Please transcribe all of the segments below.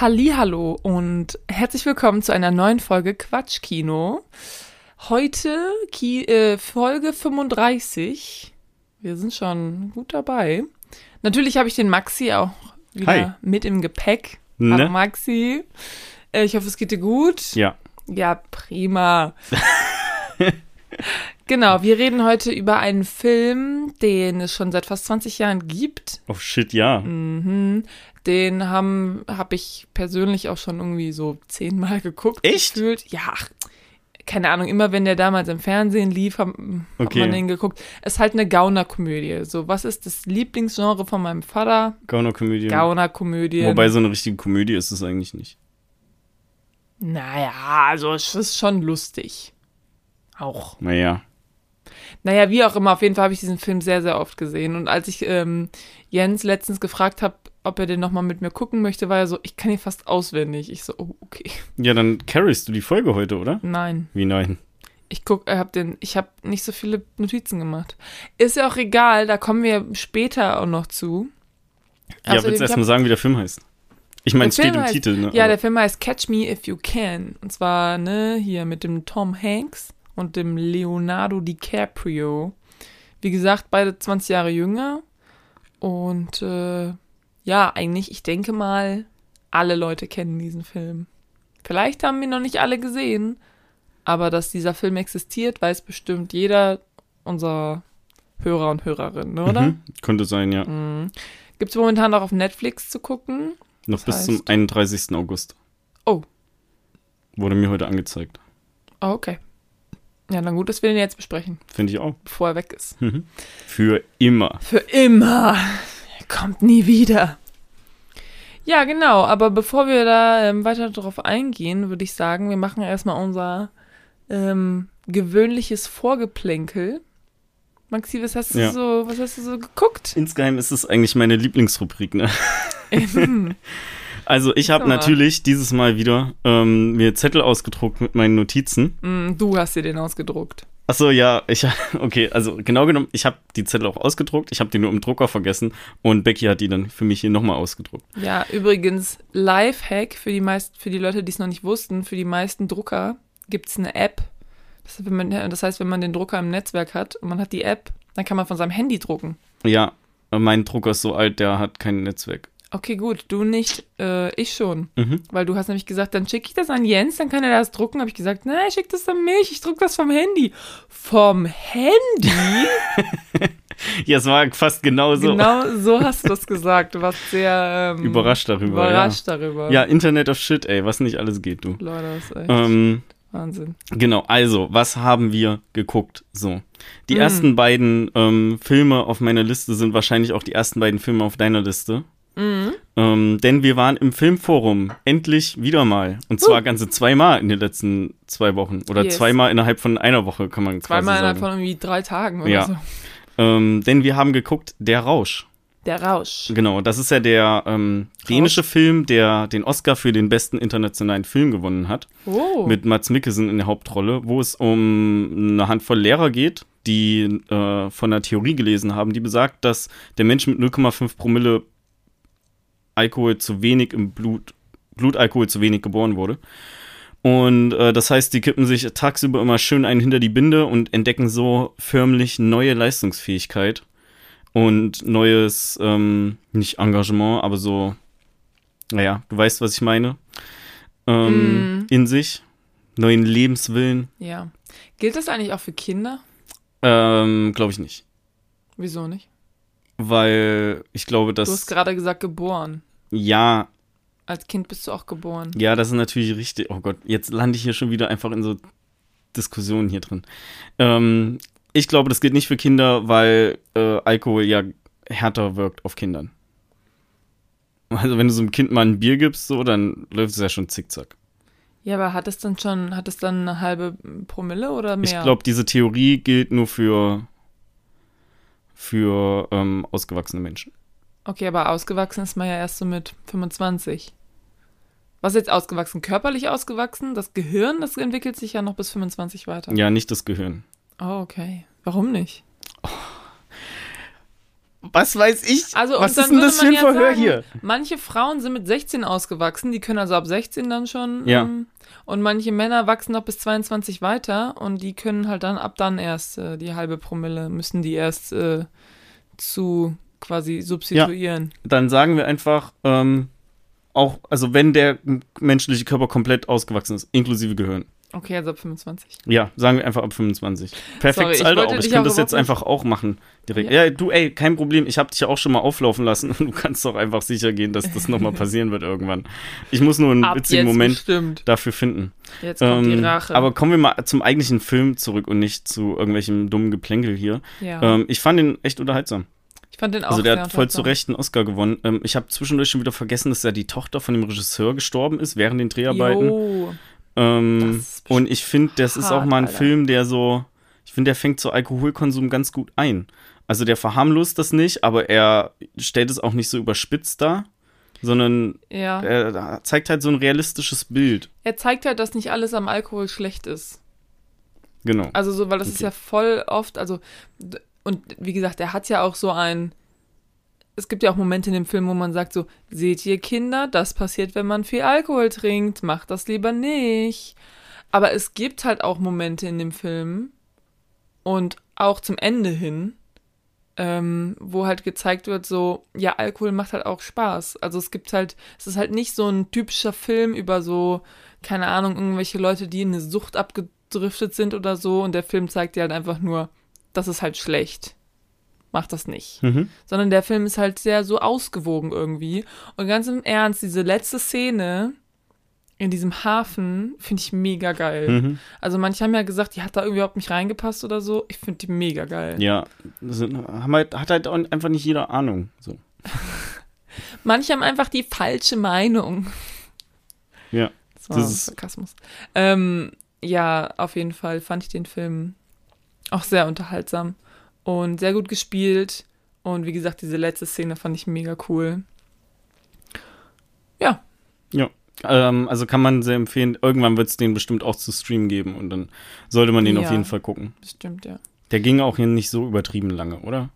Hallo und herzlich willkommen zu einer neuen Folge Quatschkino. Heute Ki äh, Folge 35. Wir sind schon gut dabei. Natürlich habe ich den Maxi auch wieder Hi. mit im Gepäck. Ne? Hallo Maxi. Äh, ich hoffe, es geht dir gut. Ja. Ja, prima. genau, wir reden heute über einen Film, den es schon seit fast 20 Jahren gibt. Oh shit, ja. Mhm. Den haben habe ich persönlich auch schon irgendwie so zehnmal geguckt. Echt? Gefühlt. Ja, ach, keine Ahnung, immer wenn der damals im Fernsehen lief, hab, hat Okay. man den geguckt. Es ist halt eine Gaunerkomödie. So, was ist das Lieblingsgenre von meinem Vater? Gaunerkomödie. Gaunerkomödie. Wobei so eine richtige Komödie ist es eigentlich nicht. Naja, also es ist schon lustig. Auch. Naja. Naja, wie auch immer, auf jeden Fall habe ich diesen Film sehr, sehr oft gesehen. Und als ich ähm, Jens letztens gefragt habe, ob er den nochmal mit mir gucken möchte, war er so, ich kann ihn fast auswendig. Ich so, oh, okay. Ja, dann carryst du die Folge heute, oder? Nein. Wie nein? Ich guck, äh, hab den, ich habe nicht so viele Notizen gemacht. Ist ja auch egal, da kommen wir später auch noch zu. ja, Außerdem, willst du erstmal hab- sagen, wie der Film heißt? Ich meine, es steht im heißt- Titel, ne? Ja, der Film heißt Catch Me If You Can. Und zwar, ne, hier mit dem Tom Hanks und dem Leonardo DiCaprio. Wie gesagt, beide 20 Jahre jünger. Und äh, ja, eigentlich, ich denke mal, alle Leute kennen diesen Film. Vielleicht haben ihn noch nicht alle gesehen, aber dass dieser Film existiert, weiß bestimmt jeder unserer Hörer und Hörerinnen, oder? Mhm. Könnte sein, ja. Mhm. Gibt es momentan auch auf Netflix zu gucken? Noch Das bis zum heißt- 31. August. Oh. Wurde mir heute angezeigt. Oh, okay. Ja, dann gut, dass wir den jetzt besprechen, Finde ich auch. bevor er weg ist. Mhm. Für immer. Für immer. Kommt nie wieder. Ja, genau. Aber bevor wir da ähm, weiter darauf eingehen, würde ich sagen, wir machen erstmal unser ähm, gewöhnliches Vorgeplänkel. Maxi, was hast du Ja. so, was hast du so geguckt? Insgeheim ist es eigentlich meine Lieblingsrubrik, ne? Hm. Also ich habe natürlich dieses Mal wieder ähm, mir Zettel ausgedruckt mit meinen Notizen. Mm, du hast dir den ausgedruckt. Achso, ja, ich, okay, also genau genommen, ich habe die Zettel auch ausgedruckt, ich habe die nur im Drucker vergessen und Becky hat die dann für mich hier nochmal ausgedruckt. Ja, übrigens, Lifehack für die meisten, für die Leute, die es noch nicht wussten, für die meisten Drucker gibt es eine App. Das, heißt, wenn man, das heißt, wenn man den Drucker im Netzwerk hat und man hat die App, dann kann man von seinem Handy drucken. Ja, mein Drucker ist so alt, der hat kein Netzwerk. Okay, gut, du nicht, äh, ich schon. Mhm. Weil du hast nämlich gesagt, dann schicke ich das an Jens, dann kann er das drucken. Habe ich gesagt, nein, schick das an mich, ich druck das vom Handy. Vom Handy? Ja, es war fast genau so. Genau so hast du das gesagt. Du warst sehr ähm, Überrascht darüber, Überrascht darüber. Ja, Internet of Shit, ey, was nicht alles geht, du. Leute, das ist echt Ähm, Wahnsinn. genau, also, was haben wir geguckt? So. Die Mm. ersten beiden ähm, Filme auf meiner Liste sind wahrscheinlich auch die ersten beiden Filme auf deiner Liste. Mhm. Ähm, denn wir waren im Filmforum endlich wieder mal. Und zwar ganze zweimal in den letzten zwei Wochen. Oder Yes. zweimal innerhalb von einer Woche, kann man Zweimal quasi innerhalb sagen. von irgendwie drei Tagen oder Ja. so. Ähm, denn wir haben geguckt, Der Rausch. Der Rausch. Genau, das ist ja der ähm, dänische Film, der den Oscar für den besten internationalen Film gewonnen hat. Oh. Mit Mats Mikkelsen in der Hauptrolle, wo es um eine Handvoll Lehrer geht, die äh, von einer Theorie gelesen haben, die besagt, dass der Mensch mit 0,5 Promille Alkohol zu wenig im Blut, Blutalkohol zu wenig geboren wurde. Und äh, das heißt, die kippen sich tagsüber immer schön einen hinter die Binde und entdecken so förmlich neue Leistungsfähigkeit und neues, ähm, nicht Engagement, aber so, naja, du weißt, was ich meine, ähm, Mm. in sich, neuen Lebenswillen, ja. Gilt das eigentlich auch für Kinder? ähm, glaube ich nicht. Wieso nicht? Weil ich glaube, Du hast dass, gerade gesagt, geboren. Ja, Als Kind bist du auch geboren. ja, das ist natürlich richtig, oh Gott, jetzt lande ich hier schon wieder einfach in so Diskussionen hier drin. Ähm, ich glaube, das gilt nicht für Kinder, weil äh, Alkohol ja härter wirkt auf Kindern. Also wenn du so einem Kind mal ein Bier gibst, so, dann läuft es ja schon zickzack. Ja, aber hat es dann schon, hat es dann eine halbe Promille oder mehr? Ich glaube, diese Theorie gilt nur für, für ähm, ausgewachsene Menschen. Okay, aber ausgewachsen ist man ja erst so mit 25. Was ist jetzt ausgewachsen? Körperlich ausgewachsen? Das Gehirn, das entwickelt sich ja noch bis 25 weiter. Ja, nicht das Gehirn. Oh, okay. Warum nicht? was weiß ich? Also, was ist denn das für ein Verhör sagen, hier? Manche Frauen sind mit 16 ausgewachsen, die können also ab 16 dann schon. Ja. Ähm, und manche Männer wachsen noch bis 22 weiter und die können halt dann ab dann erst äh, die halbe Promille, müssen die erst äh, zu quasi substituieren. Dann sagen wir einfach, ähm, auch, also wenn der menschliche Körper komplett ausgewachsen ist, inklusive Gehirn. Okay, also ab 25. Ja, sagen wir einfach ab 25. Perfektes Sorry, Alter auch. Ich auch das jetzt nicht- einfach auch machen. Direkt. Ja. Ja. du, ey, kein Problem. Ich habe dich ja auch schon mal auflaufen lassen und du kannst doch einfach sicher gehen, dass das nochmal passieren wird irgendwann. Ich muss nur einen Ab witzigen Moment bestimmt. dafür finden. Jetzt kommt die Ähm, Rache. aber kommen wir mal zum eigentlichen Film zurück und nicht zu irgendwelchem dummen Geplänkel hier. ja. Ähm, ich fand ihn echt unterhaltsam. Ich fand den auch Also der hat voll zu. Recht einen Oscar gewonnen. Ähm, ich habe zwischendurch schon wieder vergessen, dass ja die Tochter von dem Regisseur gestorben ist während den Dreharbeiten. Ähm, ist und ich finde, das ist auch mal ein Alter. Film, der so, ich finde, der fängt so Alkoholkonsum ganz gut ein. Also der verharmlost das nicht, aber er stellt es auch nicht so überspitzt dar, sondern Ja. er zeigt halt so ein realistisches Bild. Er zeigt halt, dass nicht alles am Alkohol schlecht ist. Genau. Also so, weil das ist Okay. ja voll oft, also und wie gesagt, er hat ja auch so ein es gibt ja auch Momente in dem Film, wo man sagt so, seht ihr Kinder, das passiert, wenn man viel Alkohol trinkt, macht das lieber nicht. Aber es gibt halt auch Momente in dem Film und auch zum Ende hin, ähm, wo halt gezeigt wird, so, ja, Alkohol macht halt auch Spaß. Also es gibt halt, es ist halt nicht so ein typischer Film über so, keine Ahnung, irgendwelche Leute, die in eine Sucht abgedriftet sind oder so und der Film zeigt dir halt einfach nur, das ist halt schlecht. Mach das nicht. Mhm. Sondern der Film ist halt sehr so ausgewogen irgendwie. Und ganz im Ernst, diese letzte Szene in diesem Hafen finde ich mega geil. Mhm. Also manche haben ja gesagt, die hat da irgendwie überhaupt nicht reingepasst oder so. Ich finde die mega geil. Ja, haben halt, hat halt einfach nicht jeder Ahnung. So. Manche haben einfach die falsche Meinung. Ja, Das war Das ist- Sarkasmus. Ähm, ja, auf jeden Fall fand ich den Film auch sehr unterhaltsam und sehr gut gespielt. Und wie gesagt, diese letzte Szene fand ich mega cool. Ja, Ähm, also kann man sehr empfehlen. Irgendwann wird es den bestimmt auch zu streamen geben und dann sollte man den auf Ja. jeden Fall gucken. bestimmt, ja. Der ging auch hier nicht so übertrieben lange, oder?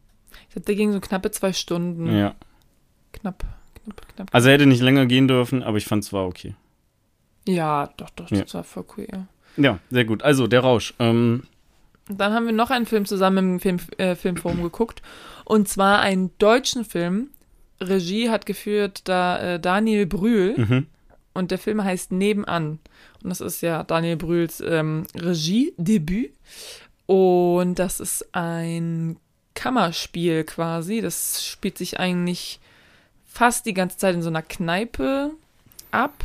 Ich glaube, der ging so knappe zwei Stunden. Ja. Knapp, knapp, knapp. Also er hätte nicht länger gehen dürfen, aber ich fand es war okay. ja, doch, doch, Ja. das war voll cool, ja. Ja, sehr gut. Also der Rausch. Ähm, Und dann haben wir noch einen Film zusammen im Film, äh, Filmforum geguckt. Und zwar einen deutschen Film. Regie hat geführt da äh, Daniel Brühl. mhm. Und der Film heißt Nebenan. Und das ist ja Daniel Brühls ähm, Regiedebüt. Und das ist ein Kammerspiel quasi. Das spielt sich eigentlich fast die ganze Zeit in so einer Kneipe ab.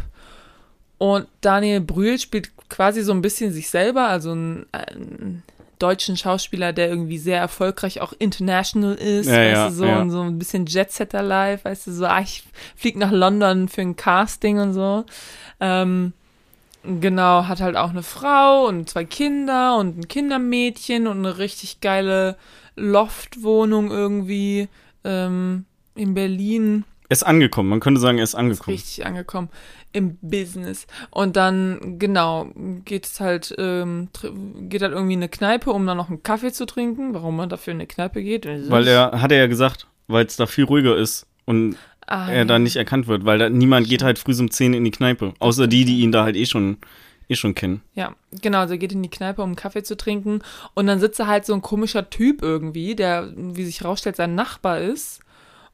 Und Daniel Brühl spielt quasi so ein bisschen sich selber, also einen, einen deutschen Schauspieler, der irgendwie sehr erfolgreich auch international ist, Ja, weißt ja, du, so, ja. und so ein bisschen Jetsetter live, weißt du, so, ah, ich flieg nach London für ein Casting und so. Ähm, genau, hat halt auch eine Frau und zwei Kinder und ein Kindermädchen und eine richtig geile Loftwohnung irgendwie ähm, in Berlin. Er ist angekommen. Man könnte sagen, er ist Ist angekommen. richtig angekommen im Business. Und dann, genau, geht es halt, ähm, geht halt irgendwie in eine Kneipe, um dann noch einen Kaffee zu trinken. Warum man dafür in eine Kneipe geht? Weil er, hat er ja gesagt, weil es da viel ruhiger ist und ah, er da nicht erkannt wird, weil da niemand geht halt früh um 10 in die Kneipe. Außer die, die ihn da halt eh schon, eh schon kennen. Ja, genau, also er geht in die Kneipe, um einen Kaffee zu trinken. Und dann sitzt da halt so ein komischer Typ irgendwie, der, wie sich rausstellt, sein Nachbar ist.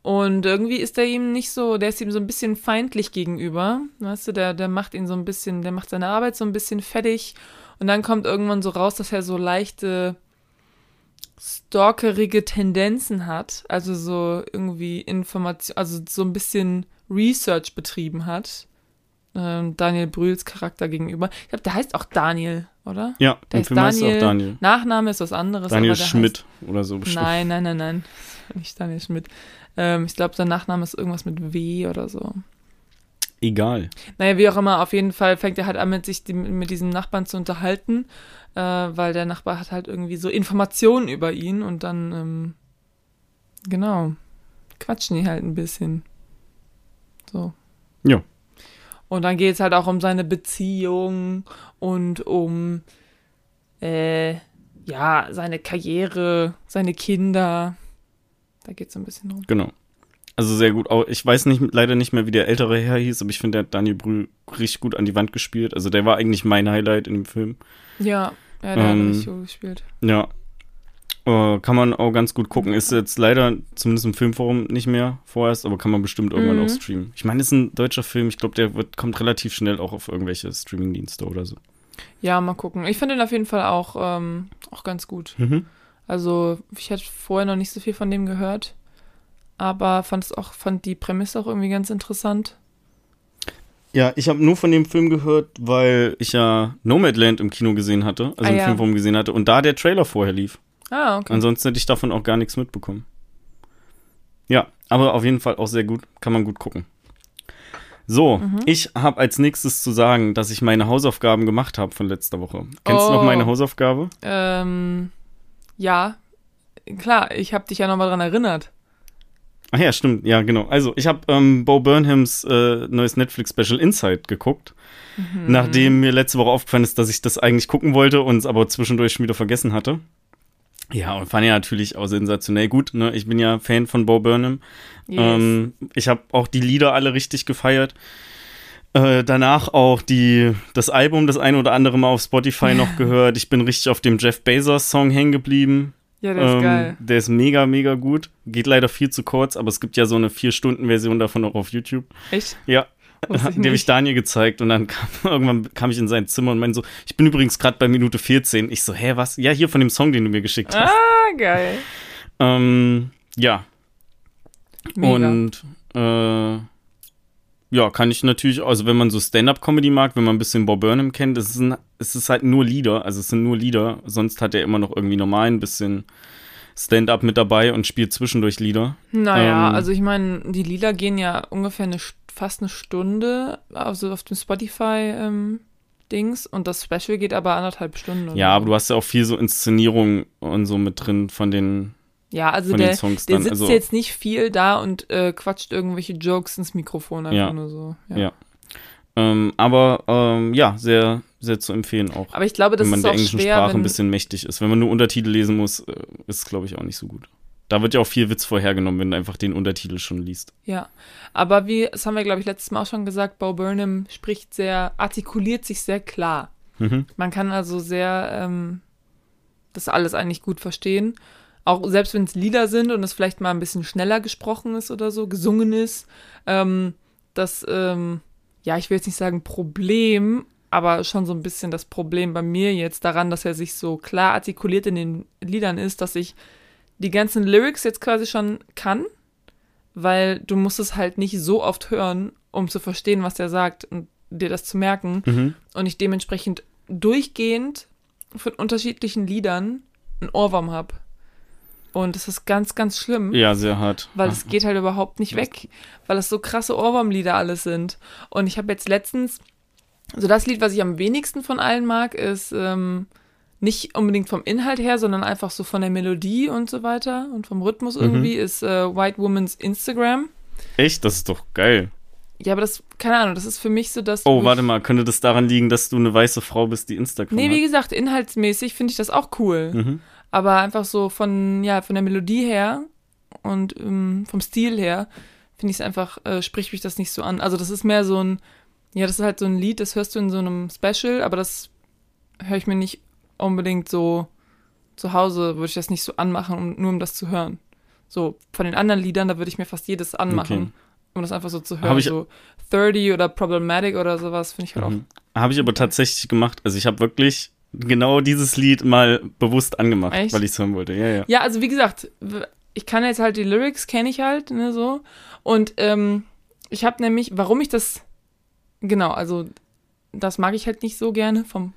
Und irgendwie ist er ihm nicht so, der ist ihm so ein bisschen feindlich gegenüber. Weißt du, der, der macht ihn so ein bisschen, der macht seine Arbeit so ein bisschen fertig. Und dann kommt irgendwann so raus, dass er so leichte stalkerige Tendenzen hat. Also so irgendwie Information, also so ein bisschen Research betrieben hat. Ähm, Daniel Brühls Charakter gegenüber. Ich glaube, der heißt auch Daniel, oder? Ja, Der heißt Daniel, auch Daniel. Nachname ist was anderes. Daniel aber der Schmidt oder so Heißt, bestimmt. nein, nein, nein, nein. Nicht Daniel Schmidt. Ähm, ich glaube, sein Nachname ist irgendwas mit W oder so. Egal. Naja, wie auch immer, auf jeden Fall fängt er halt an, mit sich die, mit diesem Nachbarn zu unterhalten, äh, weil der Nachbar hat halt irgendwie so Informationen über ihn und dann, ähm, genau, quatschen die halt ein bisschen. So. Ja. Und dann geht es halt auch um seine Beziehung und um, äh, ja, seine Karriere, seine Kinder. Da geht es ein bisschen rum. Genau. Also sehr gut. Auch, ich weiß nicht, leider nicht mehr, wie der ältere Herr hieß, aber ich finde, der hat Daniel Brühl richtig gut an die Wand gespielt. Also der war eigentlich mein Highlight in dem Film. Ja, ja, der Ähm, hat richtig gut gespielt. Ja. Äh, kann man auch ganz gut gucken. Ist jetzt leider zumindest im Filmforum nicht mehr vorerst, aber kann man bestimmt irgendwann Mhm. auch streamen. Ich meine, es ist ein deutscher Film. Ich glaube, der wird, kommt relativ schnell auch auf irgendwelche Streamingdienste oder so. Ja, mal gucken. Ich finde ihn auf jeden Fall auch, ähm, auch ganz gut. Mhm. Also, ich hatte vorher noch nicht so viel von dem gehört, aber fand es auch, fand die Prämisse auch irgendwie ganz interessant. Ja, ich habe nur von dem Film gehört, weil ich ja Nomadland im Kino gesehen hatte, also Ah, im ja. Filmforum gesehen hatte und da der Trailer vorher lief. Ah, okay. Ansonsten hätte ich davon auch gar nichts mitbekommen. Ja, aber auf jeden Fall auch sehr gut. Kann man gut gucken. So, Mhm. ich habe als nächstes zu sagen, dass ich meine Hausaufgaben gemacht habe von letzter Woche. Kennst du noch Oh. meine Hausaufgabe? Ähm, ja, klar, ich habe dich ja nochmal dran erinnert. Ach ja, stimmt. Ja, genau. Also, ich habe ähm, Bo Burnhams äh, neues Netflix-Special Inside geguckt. Mhm. Nachdem mir letzte Woche aufgefallen ist, dass ich das eigentlich gucken wollte und es aber zwischendurch schon wieder vergessen hatte. Ja, und fand ja natürlich auch sensationell gut. Ne? Ich bin ja Fan von Bo Burnham. Yes. Ähm, ich habe auch die Lieder alle richtig gefeiert. Äh, danach auch die, das Album das eine oder andere Mal auf Spotify noch gehört. Ich bin richtig auf dem Jeff Bezos Song hängen geblieben. ja, der ist Ähm, geil. Der ist mega, mega gut. Geht leider viel zu kurz, aber es gibt ja so eine 4-Stunden-Version davon auch auf YouTube. Echt? Ja. Die habe ich. Daniel gezeigt und dann kam, irgendwann kam ich in sein Zimmer und meinte so, ich bin übrigens gerade bei Minute 14. Ich so, hä, was? Ja, hier von dem Song, den du mir geschickt hast. Ah, geil. Ähm, ja, Mega. und äh, ja, kann ich natürlich, also wenn man so Stand-up-Comedy mag, wenn man ein bisschen Bob Burnham kennt, es ist, ein, es ist halt nur Lieder, also es sind nur Lieder, sonst hat er immer noch irgendwie normal ein bisschen Stand-up mit dabei und spielt zwischendurch Lieder. Naja, ähm, also ich meine, die Lieder gehen ja ungefähr eine, St- fast eine Stunde, also auf dem Spotify-Dings und das Special geht aber anderthalb Stunden. Ja, aber du hast ja auch viel so Inszenierung und so mit drin von den, Ja, also der, der sitzt Also, jetzt nicht viel da und äh, quatscht irgendwelche Jokes ins Mikrofon, einfach Ja. nur so. Ja. ähm, aber ähm, ja, sehr, sehr zu empfehlen auch. Aber ich glaube, das wenn man ist der auch englischen schwer, Sprache ein bisschen mächtig ist. Wenn man nur Untertitel lesen muss, äh, ist es, glaube ich, auch nicht so gut. Da wird ja auch viel Witz vorhergenommen, wenn du einfach den Untertitel schon liest. Ja, aber wie, das haben wir, glaube ich, letztes Mal auch schon gesagt, Bo Burnham spricht sehr, artikuliert sich sehr klar. Mhm. Man kann also sehr ähm, das alles eigentlich gut verstehen. Auch selbst wenn es Lieder sind und es vielleicht mal ein bisschen schneller gesprochen ist oder so, gesungen ist, ähm, das, ähm, ja, ich will jetzt nicht sagen Problem, aber schon so ein bisschen das Problem bei mir jetzt daran, dass er sich so klar artikuliert in den Liedern ist, dass ich die ganzen Lyrics jetzt quasi schon kann, weil du musst es halt nicht so oft hören, um zu verstehen, was er sagt und dir das zu merken Mhm. und ich dementsprechend durchgehend von unterschiedlichen Liedern einen Ohrwurm habe. Und das ist ganz, ganz schlimm, Ja, sehr hart. weil es geht halt überhaupt nicht weg, weil es so krasse Ohrwurmlieder alles sind. Und ich habe jetzt letztens, also das Lied, was ich am wenigsten von allen mag, ist ähm, nicht unbedingt vom Inhalt her, sondern einfach so von der Melodie und so weiter und vom Rhythmus irgendwie, ist äh, White Woman's Instagram. Echt? Das ist doch geil. Ja, aber das, keine Ahnung, das ist für mich so das. Oh, warte mal, könnte das daran liegen, dass du eine weiße Frau bist, die Instagram Nee, wie gesagt, inhaltsmäßig finde ich das auch cool. Mhm. Aber einfach so von, ja, von der Melodie her und ähm, vom Stil her finde ich es einfach, äh, spricht mich das nicht so an. Also das ist mehr so ein, ja, das ist halt so ein Lied, das hörst du in so einem Special, aber das höre ich mir nicht unbedingt so zu Hause, würde ich das nicht so anmachen, um, nur um das zu hören. So, von den anderen Liedern, da würde ich mir fast jedes anmachen, Okay. um das einfach so zu hören. so 30 oder Problematic oder sowas finde ich halt auch. Mhm. Habe ich aber tatsächlich gemacht. Also ich habe wirklich genau dieses Lied mal bewusst angemacht, Echt? weil ich es hören wollte. Ja, ja. Ja, also wie gesagt, ich kann jetzt halt die Lyrics, kenne ich halt, ne, so. Und ähm, ich habe nämlich, warum ich das, genau, also das mag ich halt nicht so gerne vom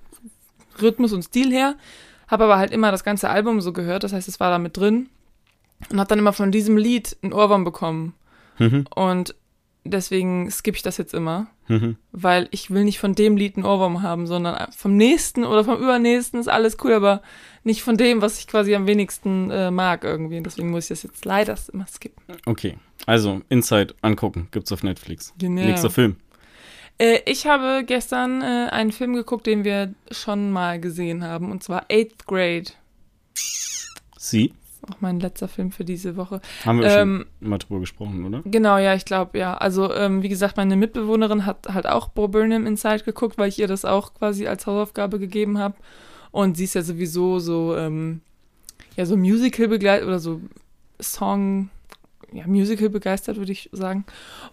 Rhythmus und Stil her, habe aber halt immer das ganze Album so gehört, das heißt, es war da mit drin und habe dann immer von diesem Lied einen Ohrwurm bekommen. Mhm. Und deswegen skippe ich das jetzt immer, Mhm. weil ich will nicht von dem Lied einen Ohrwurm haben, sondern vom nächsten oder vom übernächsten ist alles cool, aber nicht von dem, was ich quasi am wenigsten äh, mag irgendwie. Und deswegen muss ich das jetzt leider immer skippen. Okay. Also, Inside angucken. Gibt's auf Netflix. Genau. Nächster Film. Äh, ich habe gestern äh, einen Film geguckt, den wir schon mal gesehen haben, und zwar Eighth Grade. Sie. Auch mein letzter Film für diese Woche. Haben wir Ähm, schon mal drüber gesprochen, oder? Genau, ja, ich glaube, ja. Also, ähm, wie gesagt, meine Mitbewohnerin hat halt auch Bo Burnham Inside geguckt, weil ich ihr das auch quasi als Hausaufgabe gegeben habe. Und sie ist ja sowieso so, ähm, ja, so Musical begleitet oder so Song, ja, Musical begeistert, würde ich sagen.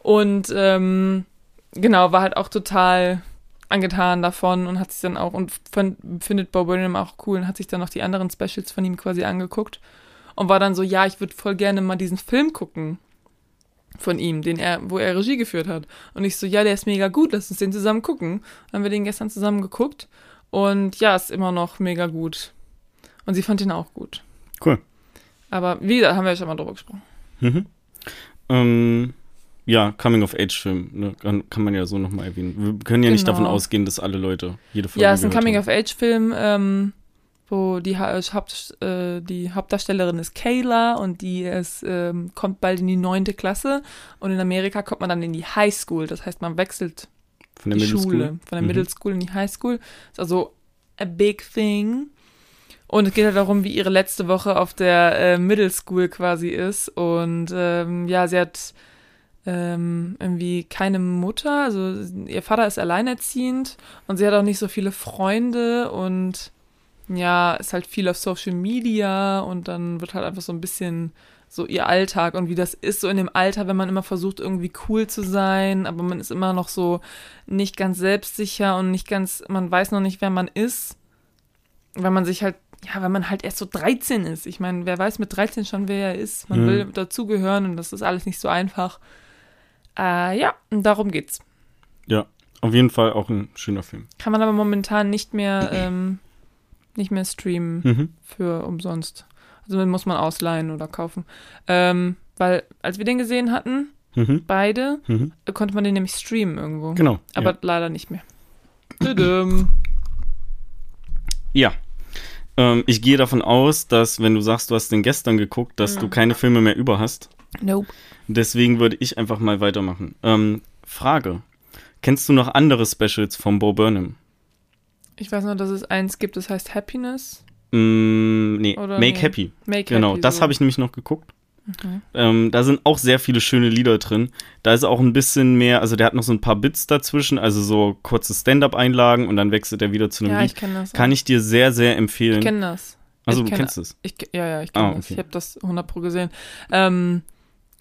Und ähm, genau, war halt auch total angetan davon und hat sich dann auch und findet Bo Burnham auch cool und hat sich dann noch die anderen Specials von ihm quasi angeguckt und war dann so, ja, ich würde voll gerne mal diesen Film gucken von ihm, den er, wo er Regie geführt hat. Und ich so, ja, der ist mega gut, lass uns den zusammen gucken. Dann haben wir den gestern zusammen geguckt und ja, ist immer noch mega gut. Und sie fand ihn auch gut. Cool. Aber wie gesagt, haben wir ja schon mal drüber gesprochen. Mhm. Ähm, ja, Coming-of-Age-Film, ne, kann, kann man ja so nochmal erwähnen. Wir können ja nicht Genau. davon ausgehen, dass alle Leute jede Folge Ja, es ist ein. Coming-of-Age-Film, ähm, wo die, Ha- Haupt, äh, die Hauptdarstellerin ist Kayla und die ist, ähm, kommt bald in die neunte Klasse und in Amerika kommt man dann in die High School. Das heißt, man wechselt Von der die Middle Schule, School. von der Mhm. Middle School in die High School. Ist also a big thing. Und es geht halt darum, wie ihre letzte Woche auf der äh, Middle School quasi ist. Und ähm, ja, sie hat ähm, irgendwie keine Mutter. Also ihr Vater ist alleinerziehend und sie hat auch nicht so viele Freunde und ja, ist halt viel auf Social Media und dann wird halt einfach so ein bisschen so ihr Alltag und wie das ist so in dem Alter, wenn man immer versucht irgendwie cool zu sein, aber man ist immer noch so nicht ganz selbstsicher und nicht ganz, man weiß noch nicht, wer man ist, weil man sich halt, ja, weil man halt erst so 13 ist. Ich meine, wer weiß mit 13 schon, wer er ist. Man Mhm. will dazugehören und das ist alles nicht so einfach. Äh, ja, und darum geht's. Ja, auf jeden Fall auch ein schöner Film. Kann man aber momentan nicht mehr, ähm, nicht mehr streamen Mhm. für umsonst. Also den muss man ausleihen oder kaufen. Ähm, weil, als wir den gesehen hatten, Mhm. beide, Mhm. konnte man den nämlich streamen irgendwo. Genau. Aber ja. leider nicht mehr. Ja. Ähm, ich gehe davon aus, dass, wenn du sagst, du hast den gestern geguckt, dass Mhm. du keine Filme mehr über hast. Nope. Deswegen würde ich einfach mal weitermachen. Ähm, Frage. Kennst du noch andere Specials von Bo Burnham? Ich weiß nur, dass es eins gibt, das heißt Happiness. Mm, nee, Oder Make nee. Happy. Make Genau, Happy, das so. habe ich nämlich noch geguckt. Mhm. Ähm, da sind auch sehr viele schöne Lieder drin. Da ist auch ein bisschen mehr, also der hat noch so ein paar Bits dazwischen, also so kurze Stand-up-Einlagen und dann wechselt er wieder zu einem Ja, Lied. ich kenne das. Kann ich dir sehr, sehr empfehlen. Ich kenne das. also ich du kenn- kennst es. Ich, ja, ja, ich kenne Ah, das. okay. Ich habe das 100 pro gesehen. Ähm,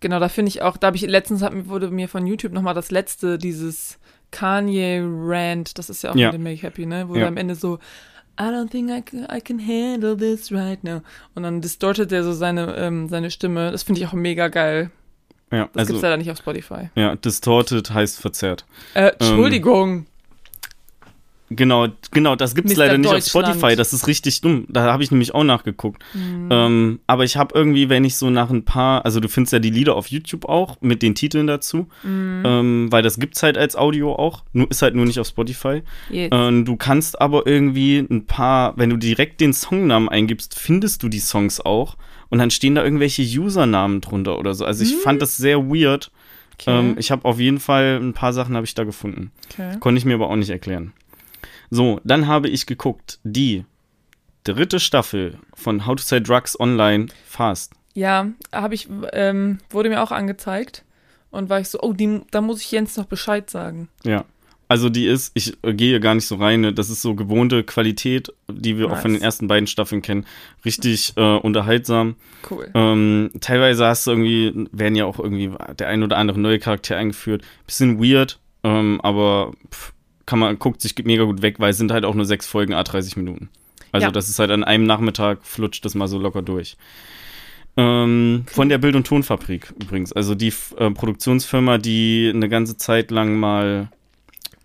genau, da finde ich auch, da habe ich letztens hat, wurde mir von YouTube nochmal das letzte, dieses Kanye Rant, das ist ja auch Ja. mit dem Make Happy, ne? Wo Ja. er am Ende so, I don't think I can, I can handle this right now. Und dann distortet er so seine, ähm, seine Stimme. Das finde ich auch mega geil. Ja, Das also gibt's leider nicht auf Spotify. ja, distorted heißt verzerrt. Äh, Entschuldigung. Genau, genau, das gibt's Mr. leider nicht auf. Spotify. Das ist richtig dumm. Da habe ich nämlich auch nachgeguckt. Hm. Ähm, aber ich habe irgendwie, wenn ich so nach ein paar, also du findest ja die Lieder auf YouTube auch mit den Titeln dazu, Mhm. ähm, weil das gibt's halt als Audio auch, nur ist halt nur nicht auf Spotify. Ähm, du kannst aber irgendwie ein paar, wenn du direkt den Songnamen eingibst, findest du die Songs auch und dann stehen da irgendwelche Usernamen drunter oder so. Also ich fand das sehr weird. okay. Ähm, ich habe auf jeden Fall ein paar Sachen habe ich da gefunden. okay. Konnte ich mir aber auch nicht erklären. So, dann habe ich geguckt, die dritte Staffel von How to Sell Drugs Online Fast. Ja, habe ich, ähm, wurde mir auch angezeigt. Und war ich so, oh, die, da muss ich Jens noch Bescheid sagen. Ja. Also die ist, ich äh, gehe gar nicht so rein, ne? das ist so gewohnte Qualität, die wir auch von den Nice. ersten beiden Staffeln kennen. Richtig äh, unterhaltsam. Cool. Ähm, teilweise hast du irgendwie, werden ja auch irgendwie der ein oder andere neue Charakter eingeführt. Bisschen weird, ähm, aber pff, kann man, guckt sich mega gut weg, weil es sind halt auch nur sechs Folgen, a 30 Minuten. Also Ja. das ist halt an einem Nachmittag flutscht das mal so locker durch. Ähm, Von der Bild- und Tonfabrik übrigens. Also die äh, Produktionsfirma, die eine ganze Zeit lang mal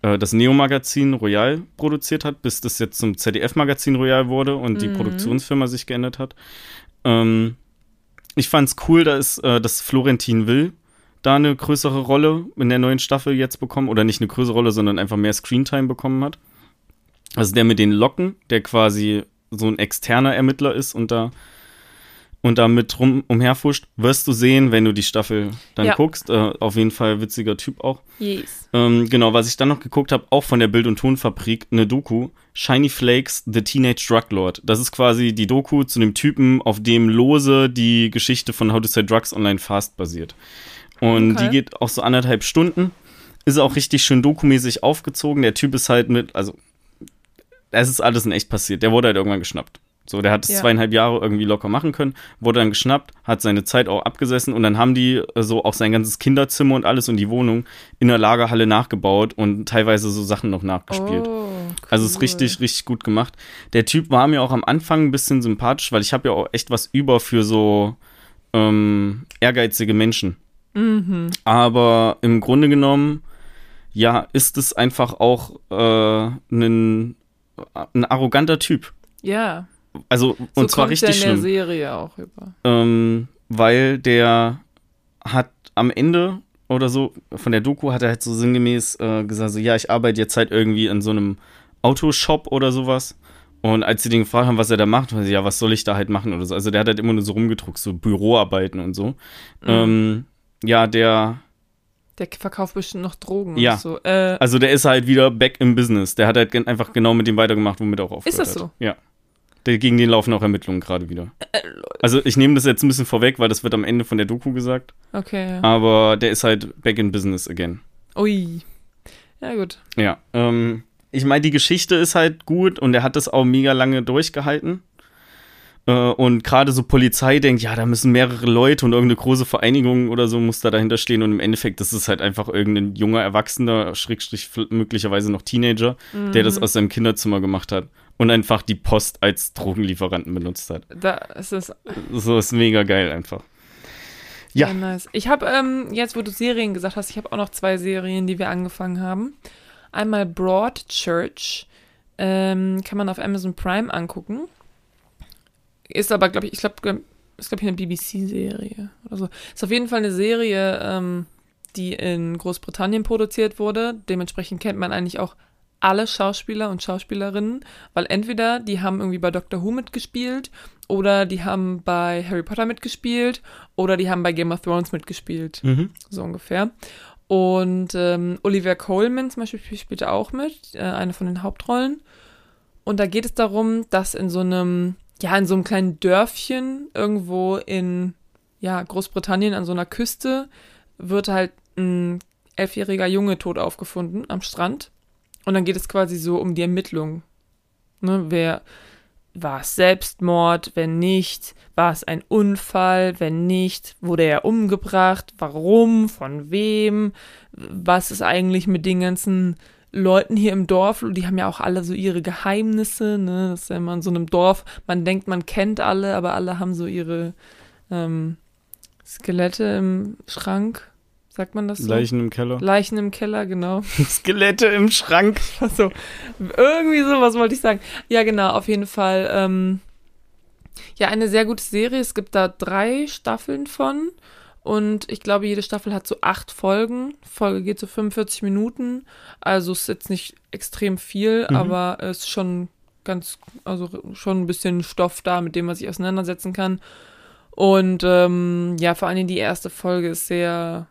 äh, das Neo-Magazin Royal produziert hat, bis das jetzt zum ZDF-Magazin Royal wurde und die Mhm. Produktionsfirma sich geändert hat. Ähm, ich fand's cool, dass, äh, dass Florentin Will da eine größere Rolle in der neuen Staffel jetzt bekommen. Oder nicht eine größere Rolle, sondern einfach mehr Screentime bekommen hat. Also der mit den Locken, der quasi so ein externer Ermittler ist und da und damit rum umherfuscht, wirst du sehen, wenn du die Staffel dann Ja. guckst. Äh, auf jeden Fall witziger Typ auch. Yes. Ähm, genau, was ich dann noch geguckt habe, auch von der Bild- und Tonfabrik, eine Doku, Shiny Flakes, The Teenage Drug Lord. Das ist quasi die Doku zu dem Typen, auf dem lose die Geschichte von How to Sell Drugs Online Fast basiert. Und Okay. die geht auch so anderthalb Stunden. Ist auch richtig schön dokumäßig aufgezogen. Der Typ ist halt mit, also, es ist alles in echt passiert. Der wurde halt irgendwann geschnappt. So, der hat es Ja. zweieinhalb Jahre irgendwie locker machen können, wurde dann geschnappt, hat seine Zeit auch abgesessen und dann haben die äh, so auch sein ganzes Kinderzimmer und alles und die Wohnung in der Lagerhalle nachgebaut und teilweise so Sachen noch nachgespielt. Oh, Also es ist cool. richtig, richtig gut gemacht. Der Typ war mir auch am Anfang ein bisschen sympathisch, weil ich habe ja auch echt was über für so ähm, ehrgeizige Menschen. Mhm. Aber im Grunde genommen, ja, ist es einfach auch äh, ein, ein arroganter Typ. Ja. Also, So und zwar kommt's richtig ja in der schlimm. Serie auch über. Ähm, weil der hat am Ende oder so von der Doku hat er halt so sinngemäß äh, gesagt, so ja, ich arbeite jetzt halt irgendwie in so einem Autoshop oder sowas. Und als sie den gefragt haben, was er da macht, war sie, ja, was soll ich da halt machen oder so. Also der hat halt immer nur so rumgedruckt, so Büroarbeiten und so. Mhm. Ähm, ja, der, Der verkauft bestimmt noch Drogen. Ja. Und so. Äh, also der ist halt wieder back im Business. Der hat halt einfach genau mit dem weitergemacht, womit er auch aufgehört das hat. so? Ja. Der, gegen den laufen auch Ermittlungen gerade wieder. Äh, Also ich nehme das jetzt ein bisschen vorweg, weil das wird am Ende von der Doku gesagt. okay. Ja. Aber der ist halt back in business again. Ui. Ja, gut. Ja. Ähm, ich meine, die Geschichte ist halt gut und er hat das auch mega lange durchgehalten. Äh, und gerade so Polizei denkt, ja, da müssen mehrere Leute und irgendeine große Vereinigung oder so muss da dahinter stehen. Und im Endeffekt ist es halt einfach irgendein junger Erwachsener, Schrägstrich möglicherweise noch Teenager, der Mhm. das aus seinem Kinderzimmer gemacht hat und einfach die Post als Drogenlieferanten benutzt hat. Da ist es So ist mega geil einfach. Ja. sehr nice. Ich habe, ähm, jetzt wo du Serien gesagt hast, ich habe auch noch zwei Serien, die wir angefangen haben. Einmal Broadchurch. Ähm, kann man auf Amazon Prime angucken. Ist aber, glaube ich, ich glaube, ist, glaube ich, eine BBC-Serie oder so. Ist auf jeden Fall eine Serie, ähm, die in Großbritannien produziert wurde. Dementsprechend kennt man eigentlich auch alle Schauspieler und Schauspielerinnen, weil entweder die haben irgendwie bei Doctor Who mitgespielt oder die haben bei Harry Potter mitgespielt oder die haben bei Game of Thrones mitgespielt, Mhm. so ungefähr. Und ähm, Olivia Coleman zum Beispiel spielt auch mit, äh, eine von den Hauptrollen. Und da geht es darum, dass in so einem, ja, in so einem kleinen Dörfchen irgendwo in, ja, Großbritannien an so einer Küste wird halt ein elfjähriger Junge tot aufgefunden am Strand. Und dann geht es quasi so um die Ermittlung. Ne, wer war es Selbstmord? Wenn nicht, war es ein Unfall? Wenn nicht, wurde er umgebracht? Warum? Von wem? Was ist eigentlich mit den ganzen Leuten hier im Dorf? Die haben ja auch alle so ihre Geheimnisse. Ne? Das ist ja immer in so einem Dorf. Man denkt, man kennt alle, aber alle haben so ihre ähm, Skelette im Schrank. Sagt man das so? Leichen im Keller. Leichen im Keller, genau. Skelette im Schrank. Also, irgendwie sowas wollte ich sagen. Ja, genau, auf jeden Fall. Ähm, ja, eine sehr gute Serie. Es gibt da drei Staffeln von. Und ich glaube, jede Staffel hat so acht Folgen. Folge geht so 45 Minuten. Also ist jetzt nicht extrem viel, Mhm. aber es ist schon ganz, also schon ein bisschen Stoff da, mit dem man sich auseinandersetzen kann. Und ähm, ja, vor allen Dingen die erste Folge ist sehr,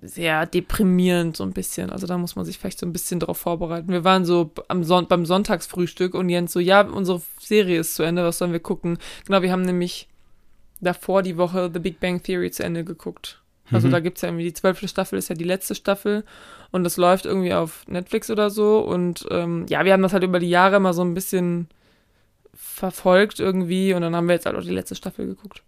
sehr deprimierend, so ein bisschen. Also da muss man sich vielleicht so ein bisschen drauf vorbereiten. Wir waren so am Son beim Sonntagsfrühstück und Jens so, ja, unsere Serie ist zu Ende, was sollen wir gucken? Genau, wir haben nämlich davor die Woche The Big Bang Theory zu Ende geguckt. Also Mhm. da gibt es ja irgendwie die zwölfte Staffel, ist ja die letzte Staffel und das läuft irgendwie auf Netflix oder so. Und ähm, ja, wir haben das halt über die Jahre mal so ein bisschen verfolgt irgendwie und dann haben wir jetzt halt auch die letzte Staffel geguckt.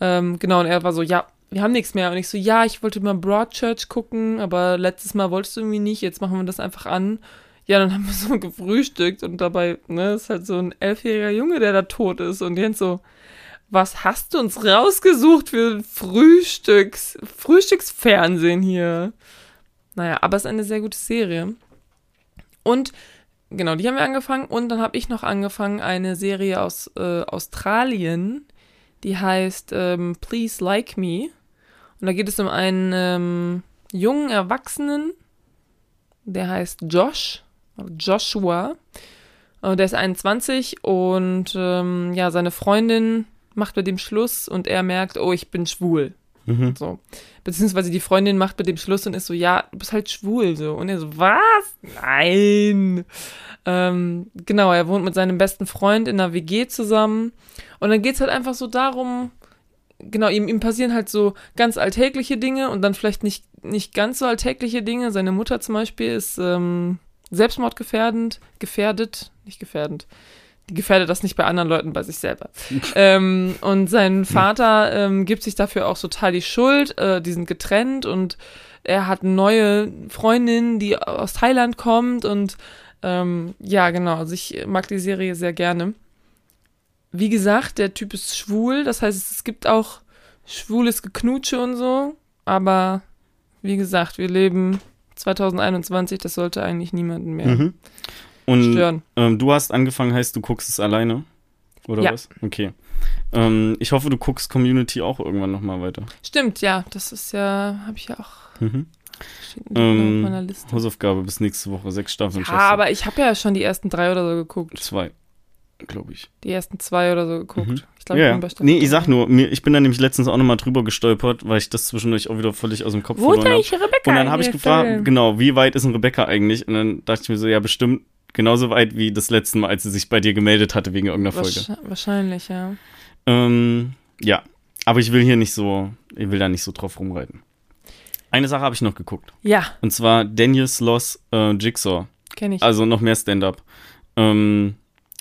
Ähm, genau, und er war so, ja, wir haben nichts mehr. Und ich so, ja, ich wollte mal Broadchurch gucken, aber letztes Mal wolltest du irgendwie nicht, jetzt machen wir das einfach an. Ja, dann haben wir so gefrühstückt und dabei, ne, ist halt so ein elfjähriger Junge, der da tot ist. Und Jens so, was hast du uns rausgesucht für Frühstücks, Frühstücksfernsehen hier? Naja, aber es ist eine sehr gute Serie. Und genau, die haben wir angefangen. Und dann habe ich noch angefangen, eine Serie aus äh, Australien, die heißt ähm, Please Like Me. Und da geht es um einen ähm, jungen Erwachsenen, der heißt Josh, Joshua. Und der ist 21 und ähm, ja, seine Freundin macht mit dem Schluss und er merkt, oh, ich bin schwul. Mhm. So. Beziehungsweise die Freundin macht mit dem Schluss und ist so, ja, du bist halt schwul. So. Und er so, was? Nein. Ähm, genau, er wohnt mit seinem besten Freund in einer WG zusammen. Und dann geht's halt einfach so darum, genau, ihm, ihm passieren halt so ganz alltägliche Dinge und dann vielleicht nicht, nicht ganz so alltägliche Dinge. Seine Mutter zum Beispiel ist ähm, selbstmordgefährdend, gefährdet, nicht gefährdend. Gefährdet das nicht bei anderen Leuten, bei sich selber. ähm, und sein Vater ähm, gibt sich dafür auch total die Schuld. Äh, die sind getrennt und er hat eine neue Freundin, die aus Thailand kommt und ähm, ja, genau. Also ich mag die Serie sehr gerne. Wie gesagt, der Typ ist schwul, das heißt, es gibt auch schwules Geknutsche und so, aber wie gesagt, wir leben 2021, das sollte eigentlich niemanden mehr Mhm. Und stören. ähm, du hast angefangen, heißt, du guckst es alleine? Oder Ja. was? Okay. Ähm, ich hoffe, du guckst Community auch irgendwann nochmal weiter. Stimmt, ja, das ist ja, habe ich ja auch Mhm. Ähm, auf meiner Liste. Hausaufgabe bis nächste Woche. Sechs Staffeln. Ja, aber ich habe ja schon die ersten drei oder so geguckt. Zwei, glaube ich. Die ersten zwei oder so geguckt. Mhm. Ich glaube, ja, ich bin bei Staffel Nee, ich sag nur, mir, ich bin da nämlich letztens auch nochmal drüber gestolpert, weil ich das zwischendurch auch wieder völlig aus dem Kopf Wo verloren habe. eigentlich Rebecca? Und dann habe ich gefragt, genau, wie weit ist ein Rebecca eigentlich? Und dann dachte ich mir so, ja, bestimmt genauso weit wie das letzte Mal, als sie sich bei dir gemeldet hatte wegen irgendeiner Folge. Wahrsch- Wahrscheinlich, ja. Ähm, ja, aber ich will hier nicht so, ich will da nicht so drauf rumreiten. Eine Sache habe ich noch geguckt. Ja, Und zwar Daniel Sloss äh, Jigsaw. kenne ich. Also noch mehr Stand-up. Ähm,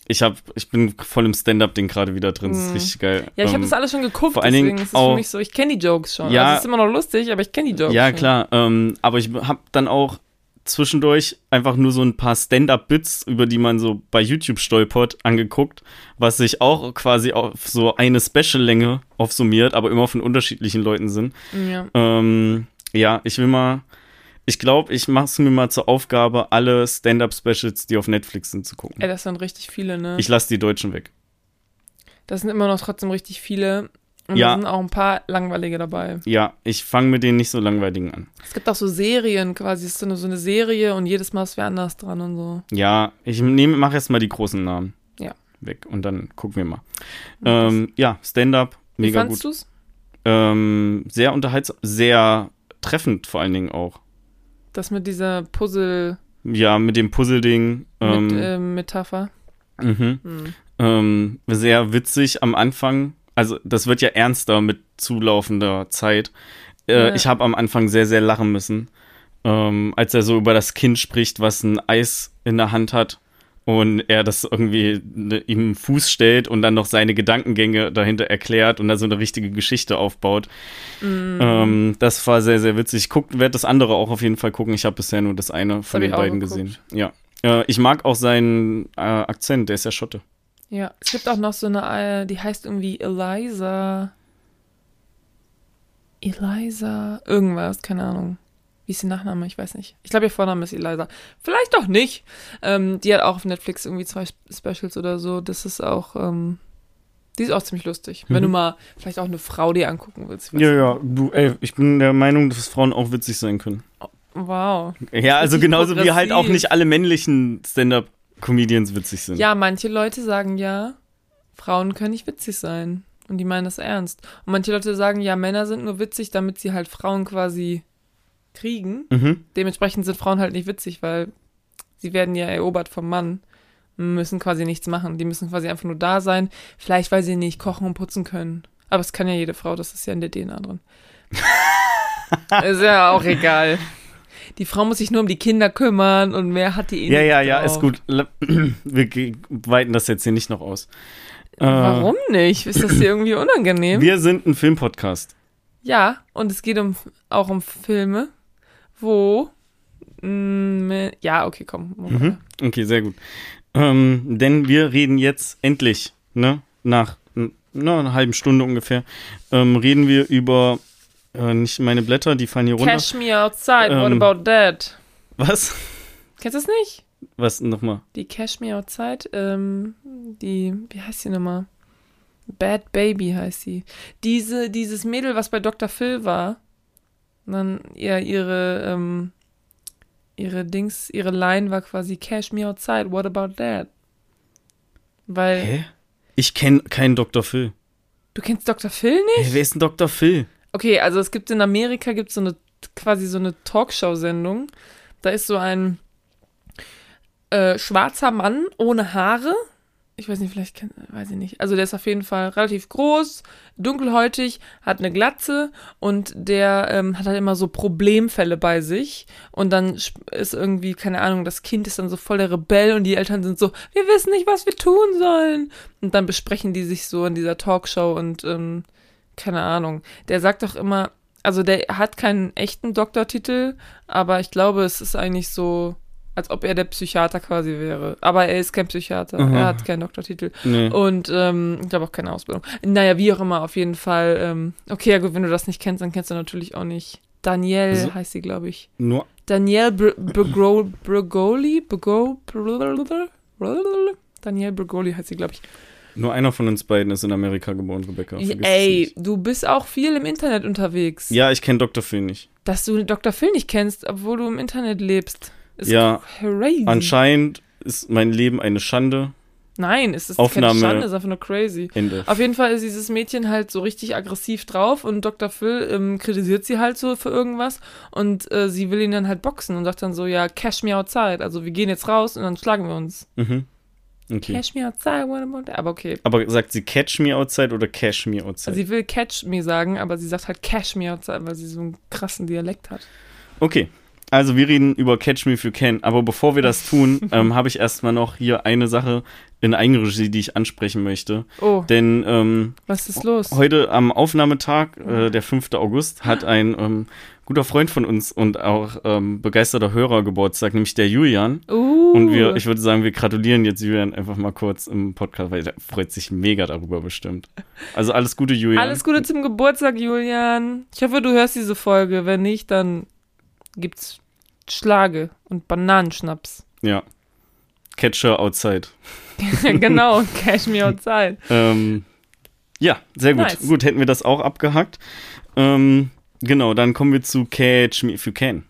ich, hab, ich bin voll im Stand-up-Ding gerade wieder drin. Das ist Mhm. richtig geil. ja, ich habe ähm, das alles schon geguckt, vor allen Dingen deswegen ist es auch- für mich so, ich kenne die Jokes schon. Ja. also es ist immer noch lustig, aber ich kenne die Jokes Ja, schon. klar. Ähm, aber ich habe dann auch zwischendurch einfach nur so ein paar Stand-up-Bits, über die man so bei YouTube stolpert, angeguckt, was sich auch quasi auf so eine Special-Länge aufsummiert, aber immer von unterschiedlichen Leuten sind. Ja. Ähm, ja, ich will mal, ich glaube, ich mache es mir mal zur Aufgabe, alle Stand-up-Specials, die auf Netflix sind, zu gucken. Ey, das sind richtig viele, ne? Ich lasse die Deutschen weg. das sind immer noch trotzdem richtig viele. Und Ja. da sind auch ein paar langweilige dabei. Ja, ich fange mit den nicht so langweiligen an. Es gibt auch so Serien quasi. Es ist so eine, so eine Serie und jedes Mal ist wer anders dran und so. Ja, ich nehme, mache jetzt mal die großen Namen Ja. weg und dann gucken wir mal. Ähm, ja, Stand-up, Wie mega fandst gut. du's? Ähm, sehr unterhaltsam, sehr treffend vor allen Dingen auch. Das mit dieser Puzzle Ja, mit dem Puzzle-Ding. Ähm, mit ähm, Metapher. mhm. Hm. ähm, sehr witzig am Anfang. Also das wird ja ernster mit zulaufender Zeit. Äh, Ja. Ich habe am Anfang sehr, sehr lachen müssen, ähm, als er so über das Kind spricht, was ein Eis in der Hand hat und er das irgendwie ne, ihm Fuß stellt und dann noch seine Gedankengänge dahinter erklärt und da so eine richtige Geschichte aufbaut. Mhm. Ähm, das war sehr, sehr witzig. Ich werde das andere auch auf jeden Fall gucken. Ich habe bisher nur das eine von hab den beiden gesehen. Ja. Äh, ich mag auch seinen äh, Akzent, der ist ja Schotte. Ja, es gibt auch noch so eine, äh, die heißt irgendwie Eliza. Eliza, irgendwas, keine Ahnung. Wie ist ihr Nachname? Ich weiß nicht. Ich glaube, ihr Vorname ist Eliza. Vielleicht auch nicht. Ähm, die hat auch auf Netflix irgendwie zwei Sp- Specials oder so. Das ist auch, ähm, die ist auch ziemlich lustig. Wenn Mhm. du mal vielleicht auch eine Frau dir angucken willst. Ja, ja, du, ey, ich bin der Meinung, dass Frauen auch witzig sein können. Wow. Ja, also genauso wie halt auch nicht alle männlichen Stand-up-Comedians witzig sind. Ja, manche Leute sagen ja, Frauen können nicht witzig sein. Und die meinen das ernst. Und manche Leute sagen, ja, Männer sind nur witzig, damit sie halt Frauen quasi kriegen. Mhm. Dementsprechend sind Frauen halt nicht witzig, weil sie werden ja erobert vom Mann. Müssen quasi nichts machen. Die müssen quasi einfach nur da sein. Vielleicht, weil sie nicht kochen und putzen können. Aber es kann ja jede Frau, das ist ja in der DNA drin. ist ja auch egal. Die Frau muss sich nur um die Kinder kümmern und mehr hat die eh Ja, ja, ja, drauf. ist gut. Wir weiten das jetzt hier nicht noch aus. Äh, Warum nicht? Ist das dir irgendwie unangenehm? Wir sind ein Filmpodcast. ja, und es geht um auch um Filme, wo. Mm, ja, okay, komm. Mhm. Okay, sehr gut. Ähm, denn wir reden jetzt endlich, ne, nach einer halben Stunde ungefähr, ähm, reden wir über äh, nicht meine Blätter, die fallen hier runter. Cash me outside, what Ähm. about that? Was? Kennst du das nicht? Was nochmal? Die Cash me outside, ähm, die, wie heißt die nochmal? Bad Baby heißt sie. Diese, dieses Mädel, was bei Dr. Phil war, und dann ja, ihre, ähm, ihre Dings, ihre Line war quasi Cash me outside, what about that? Weil, Hä? Ich kenne keinen Dr. Phil. Du kennst Dr. Phil nicht? Hey, wer ist denn Dr. Phil? Okay, also es gibt in Amerika gibt so eine quasi so eine Talkshow-Sendung. Da ist so ein äh, schwarzer Mann ohne Haare. Ich weiß nicht, vielleicht kennt, weiß ich nicht. Also der ist auf jeden Fall relativ groß, dunkelhäutig, hat eine Glatze und der ähm, hat halt immer so Problemfälle bei sich. Und dann ist irgendwie, keine Ahnung, das Kind ist dann so voll der Rebell und die Eltern sind so, wir wissen nicht, was wir tun sollen. Und dann besprechen die sich so in dieser Talkshow und ähm, keine Ahnung. Der sagt doch immer, also der hat keinen echten Doktortitel, aber ich glaube, es ist eigentlich so, als ob er der Psychiater quasi wäre. Aber er ist kein Psychiater, Aha. er hat keinen Doktortitel. Nee. Und ähm, ich glaube auch keine Ausbildung. Naja, wie auch immer, auf jeden Fall. Ähm, okay, ja gut, wenn du das nicht kennst, dann kennst du natürlich auch nicht. Danielle So. heißt sie, glaube ich. Nur Danielle Br- Brgol- Brgoli? Brgol- Brgol- Danielle Brgoli heißt sie, glaube ich. Nur einer von uns beiden ist in Amerika geboren, Rebecca. Vergiss Ey, du bist auch viel im Internet unterwegs. Ja, ich kenne Dr. Phil nicht. Dass du Dr. Phil nicht kennst, obwohl du im Internet lebst. Ist Ja, crazy. Anscheinend ist mein Leben eine Schande. Nein, es ist Aufnahme- keine Schande, es ist einfach nur crazy. Ende. Auf jeden Fall ist dieses Mädchen halt so richtig aggressiv drauf und Dr. Phil ähm, kritisiert sie halt so für irgendwas und äh, sie will ihn dann halt boxen und sagt dann so, ja, cash me outside. Also wir gehen jetzt raus und dann schlagen wir uns. Mhm. Okay. Cash me outside, what about? Aber okay. Aber sagt sie Catch me outside oder Cash me outside? Also sie will catch me sagen, aber sie sagt halt cash me outside, weil sie so einen krassen Dialekt hat. Okay. Also wir reden über Catch Me If You Can, aber bevor wir das tun, ähm, habe ich erstmal noch hier eine Sache in Eigenregie, die ich ansprechen möchte. Oh, Denn ähm, was ist los? heute am Aufnahmetag, äh, der 5. August, hat ein ähm, guter Freund von uns und auch ähm, begeisterter Hörer Geburtstag, nämlich der Julian. Uh, Und wir, ich würde sagen, wir gratulieren jetzt Julian einfach mal kurz im Podcast, weil der freut sich mega darüber bestimmt. Also alles Gute, Julian. Alles Gute zum Geburtstag, Julian. Ich hoffe, du hörst diese Folge. Wenn nicht, dann gibt's Schlage und Bananenschnaps. Ja. Catcher outside. genau, cash me outside. Ähm, ja, sehr gut. Nice. Gut, hätten wir das auch abgehackt. Ähm, genau, dann kommen wir zu Catch Me If You Can.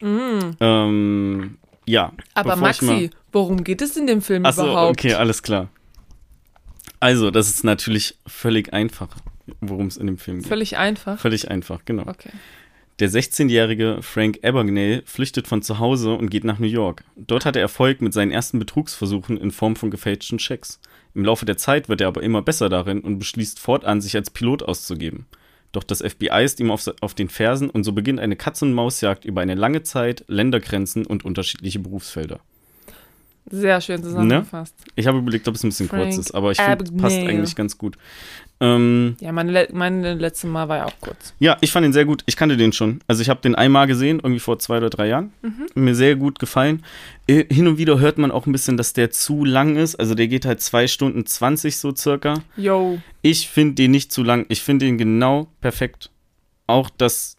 Mm. Ähm, ja. Aber Maxi, worum geht es in dem Film Achso, überhaupt? okay, alles klar. Also, das ist natürlich völlig einfach, worum es in dem Film geht. Völlig einfach. Völlig einfach, genau. Okay. Der 16-jährige Frank Abagnale flüchtet von zu Hause und geht nach New York. Dort hat er Erfolg mit seinen ersten Betrugsversuchen in Form von gefälschten Schecks. Im Laufe der Zeit wird er aber immer besser darin und beschließt fortan, sich als Pilot auszugeben. Doch das FBI ist ihm auf, auf den Fersen und so beginnt eine Katz-und-Maus-Jagd über eine lange Zeit, Ländergrenzen und unterschiedliche Berufsfelder. Sehr schön zusammengefasst. Ich habe überlegt, ob es ein bisschen Frank kurz ist, aber ich finde, passt eigentlich ganz gut. Ähm, Ja, meine, le meine letzte Mal war ja auch kurz. Ja, ich fand ihn sehr gut. Ich kannte den schon. Also ich habe den einmal gesehen, irgendwie vor zwei oder drei Jahren. Mir sehr gut gefallen. Äh, Hin und wieder hört man auch ein bisschen, dass der zu lang ist. Also der geht halt zwei Stunden 20 so circa. Yo. Ich finde den nicht zu lang. Ich finde den genau perfekt. Auch das.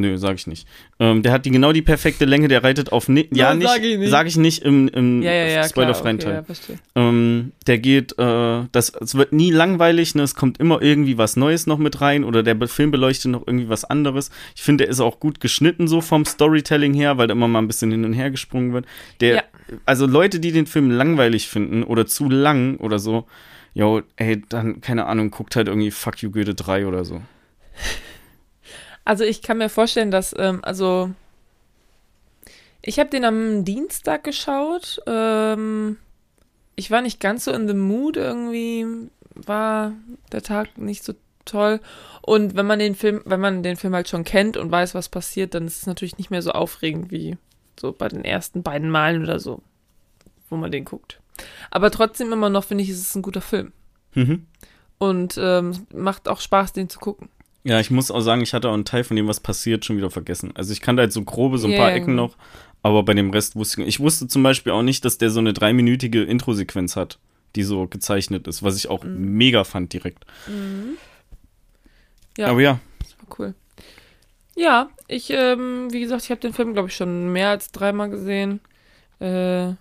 Nö, sag ich nicht. Ähm, der hat die genau die perfekte Länge, der reitet auf ni ja, Nein, nicht, sag ich nicht. Sag ich nicht im, im Ja, ja, ja. spoilerfreien klar, Teil. okay, Ja. Ähm, der geht, äh, das, es wird nie langweilig, ne? es kommt immer irgendwie was Neues noch mit rein oder der Film beleuchtet noch irgendwie was anderes. Ich finde, der ist auch gut geschnitten so vom Storytelling her, weil da immer mal ein bisschen hin und her gesprungen wird. Der, Ja. also Leute, die den Film langweilig finden oder zu lang oder so, jo, ey, dann, keine Ahnung, guckt halt irgendwie Fuck You Goethe 3 oder so. Also ich kann mir vorstellen, dass, ähm, also ich habe den am Dienstag geschaut. Ähm, ich war nicht ganz so in the mood irgendwie, war der Tag nicht so toll. Und wenn man den Film, wenn man den Film halt schon kennt und weiß, was passiert, dann ist es natürlich nicht mehr so aufregend wie so bei den ersten beiden Malen oder so, wo man den guckt. Aber trotzdem immer noch finde ich, ist es ein guter Film. Mhm. Und ähm, macht auch Spaß, den zu gucken. Ja, ich muss auch sagen, ich hatte auch einen Teil von dem, was passiert, schon wieder vergessen. Also ich kannte halt so grobe, so ein Ja, paar Ecken genau. noch, aber bei dem Rest wusste ich. Ich wusste zum Beispiel auch nicht, dass der so eine dreiminütige Intro-Sequenz hat, die so gezeichnet ist, was ich auch Mhm. mega fand direkt. Ja. Aber ja, Das war cool. Ja, ich, ähm, wie gesagt, ich habe den Film, glaube ich, schon mehr als dreimal gesehen. Äh,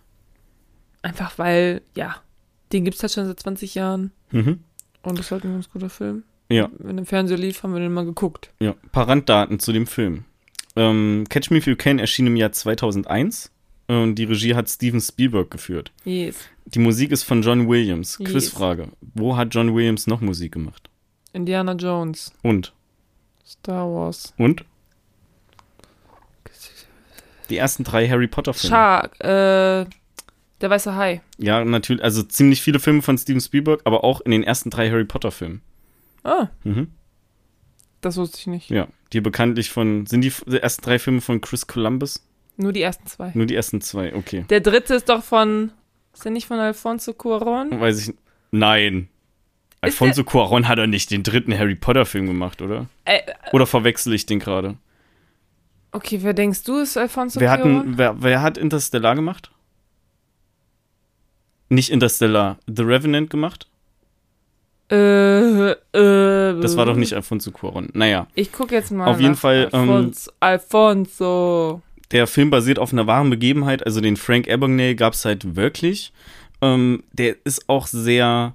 einfach weil, ja, den gibt's halt schon seit 20 Jahren. mhm. Und das ist halt ein ganz guter Film. Ja. Wenn im Fernseher lief, haben wir den mal geguckt. ja. Ein paar Randdaten zu dem Film. Ähm, Catch Me If You Can erschien im Jahr 2001 und die Regie hat Steven Spielberg geführt. Yes. Die Musik ist von John Williams. Yes. Quizfrage. Wo hat John Williams noch Musik gemacht? Indiana Jones. Und? Star Wars. Und? Die ersten drei Harry Potter Filme. Shark. Äh, der weiße Hai. Ja, natürlich, also ziemlich viele Filme von Steven Spielberg, aber auch in den ersten drei Harry Potter Filmen. Ah, Mhm. das wusste ich nicht. Ja, die bekanntlich von, sind die, die ersten drei Filme von Chris Columbus? Nur die ersten zwei. Nur die ersten zwei, okay. Der dritte ist doch von. Ist der nicht von Alfonso Cuaron? Weiß ich, nein. Alfonso Cuarón hat er nicht den dritten Harry Potter Film gemacht, oder? Äh, Oder verwechsel ich den gerade? okay, wer denkst du ist Alfonso Wer, hat Cuarón? ein- wer, wer hat Interstellar gemacht? Nicht Interstellar, The Revenant gemacht? Äh, äh, Das war doch nicht Alfonso Cuarón. Naja, Ich gucke jetzt mal. Auf jeden Fall, ähm, Alfonso. Alfonso. der Film basiert auf einer wahren Begebenheit, also den Frank Abagnale gab es halt wirklich. Ähm, der ist auch sehr,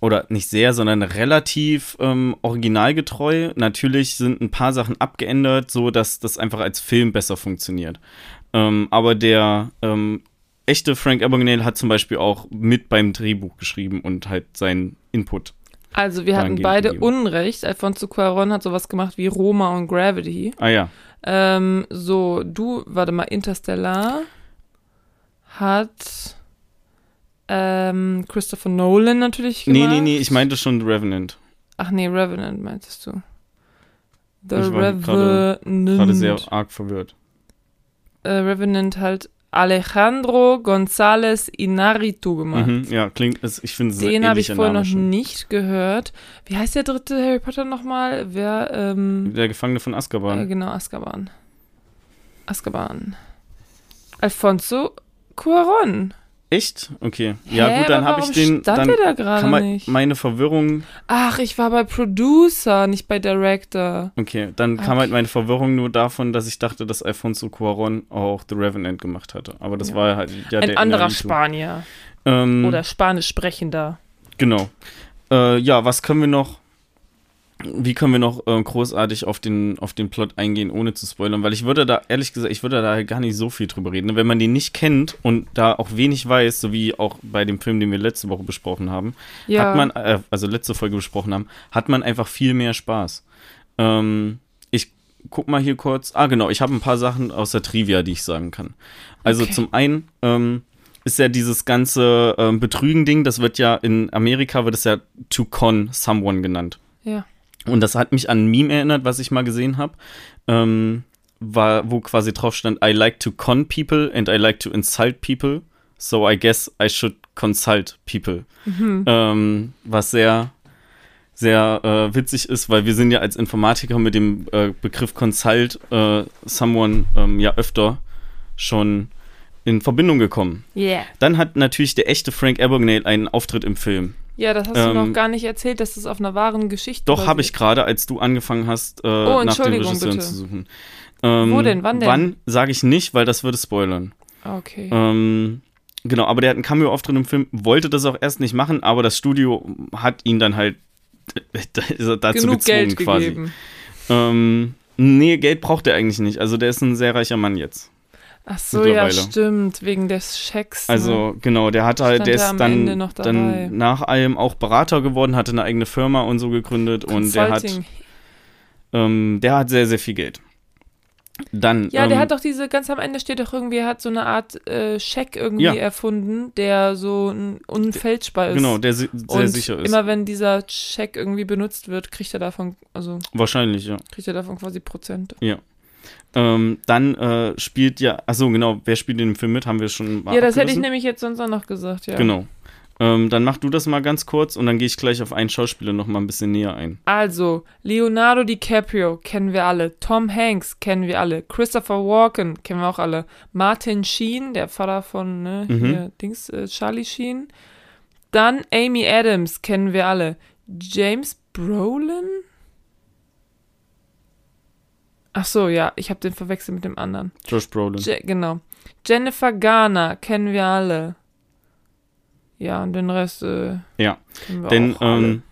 oder nicht sehr, sondern relativ ähm, originalgetreu. Natürlich sind ein paar Sachen abgeändert, so dass das einfach als Film besser funktioniert. Ähm, aber der ähm, echte Frank Abagnale hat zum Beispiel auch mit beim Drehbuch geschrieben und halt seinen Input. Also, wir hatten beide gegeben. Unrecht. Alfonso Cuaron hat sowas gemacht wie Roma und Gravity. Ah ja, Ähm, so, du, warte mal, Interstellar hat ähm, Christopher Nolan natürlich nee, gemacht. nee, nee, ich meinte schon Revenant. Ach nee, Revenant meintest du. The Ich war gerade- Revenant. Gerade sehr arg verwirrt. äh, Revenant halt Alejandro González Inarritu gemacht. Mhm, ja, klingt, ich finde es Den habe ich vorher noch schon. nicht gehört. Wie heißt der dritte Harry Potter nochmal? Wer, ähm, Der Gefangene von Azkaban. äh, genau, Azkaban. Azkaban. Alfonso Cuaron. Echt? Okay. Ja, Hä, gut, dann habe ich den. stand Dann der da gerade kann man nicht? meine Verwirrung. Ach, ich war bei Producer, nicht bei Director. Okay, dann kam Okay. halt meine Verwirrung nur davon, dass ich dachte, dass Alfonso Cuaron auch The Revenant gemacht hatte. Aber das Ja. war halt ja Ein der anderer. Spanier. Ähm, Oder Spanisch sprechender. Genau. Äh, ja, was können wir noch? Wie können wir noch äh, großartig auf den, auf den Plot eingehen, ohne zu spoilern? Weil ich würde da, ehrlich gesagt, ich würde da gar nicht so viel drüber reden. Wenn man den nicht kennt und da auch wenig weiß, so wie auch bei dem Film, den wir letzte Woche besprochen haben, Ja. hat man, äh, also letzte Folge besprochen haben, hat man einfach viel mehr Spaß. Ähm, ich guck mal hier kurz. Ah, genau, ich habe ein paar Sachen aus der Trivia, die ich sagen kann. Also Okay. zum einen ähm, ist ja dieses ganze ähm, Betrügen-Ding, das wird ja in Amerika wird es ja to con someone genannt. Ja. Und das hat mich an ein Meme erinnert, was ich mal gesehen habe. Ähm, war, wo quasi drauf stand, I like to con people and I like to insult people. So I guess I should consult people. Mhm. Ähm, was sehr, sehr äh, witzig ist, weil wir sind ja als Informatiker mit dem äh, Begriff Consult äh, someone ähm, ja öfter schon in Verbindung gekommen. Yeah. Dann hat natürlich der echte Frank Abagnale einen Auftritt im Film. Ja, das hast du Ähm, noch gar nicht erzählt, dass das auf einer wahren Geschichte Doch, habe ich gerade, als du angefangen hast, äh, nach dem Oh, Regisseur bitte. zu suchen. Ähm, Wo denn? Wann denn? Wann, sage ich nicht, weil das würde spoilern. Okay. Ähm, genau, aber der hat einen Cameo-Auftritt im Film, wollte das auch erst nicht machen, aber das Studio hat ihn dann halt dazu Genug gezwungen Geld quasi. gegeben. Ähm, nee, Geld braucht er eigentlich nicht. Also der ist ein sehr reicher Mann jetzt. Ach so, ja, stimmt, wegen des Schecks. ne? Also genau, der hatte halt, Stand der er ist dann, dann nach allem auch Berater geworden, hatte eine eigene Firma und so gegründet und der hat, ähm, der hat sehr, sehr viel Geld. Dann, Ja, der ähm, hat doch diese, ganz am Ende steht doch irgendwie, er hat so eine Art äh, Scheck irgendwie Ja. erfunden, der so unfälschbar ist. genau, der si sehr und sicher ist. immer wenn dieser Scheck irgendwie benutzt wird, kriegt er davon, also Wahrscheinlich, ja. kriegt er davon quasi Prozente. Ähm, dann äh, spielt ja, achso, genau, wer spielt in dem Film mit, haben wir schon mal ja, das hätte ich nämlich jetzt sonst auch noch gesagt, ja. Genau. Ähm, dann mach du das mal ganz kurz und dann gehe ich gleich auf einen Schauspieler noch mal ein bisschen näher ein. Also, Leonardo DiCaprio kennen wir alle, Tom Hanks kennen wir alle, Christopher Walken kennen wir auch alle, Martin Sheen, der Vater von ne, Mhm. hier, Dings, äh, Charlie Sheen. Dann Amy Adams kennen wir alle. James Brolin? Ach so, ja, ich habe den verwechselt mit dem anderen. Josh Brolin. Je genau. Jennifer Garner kennen wir alle. Ja, und den Rest äh, Ja, Denn auch alle. ähm,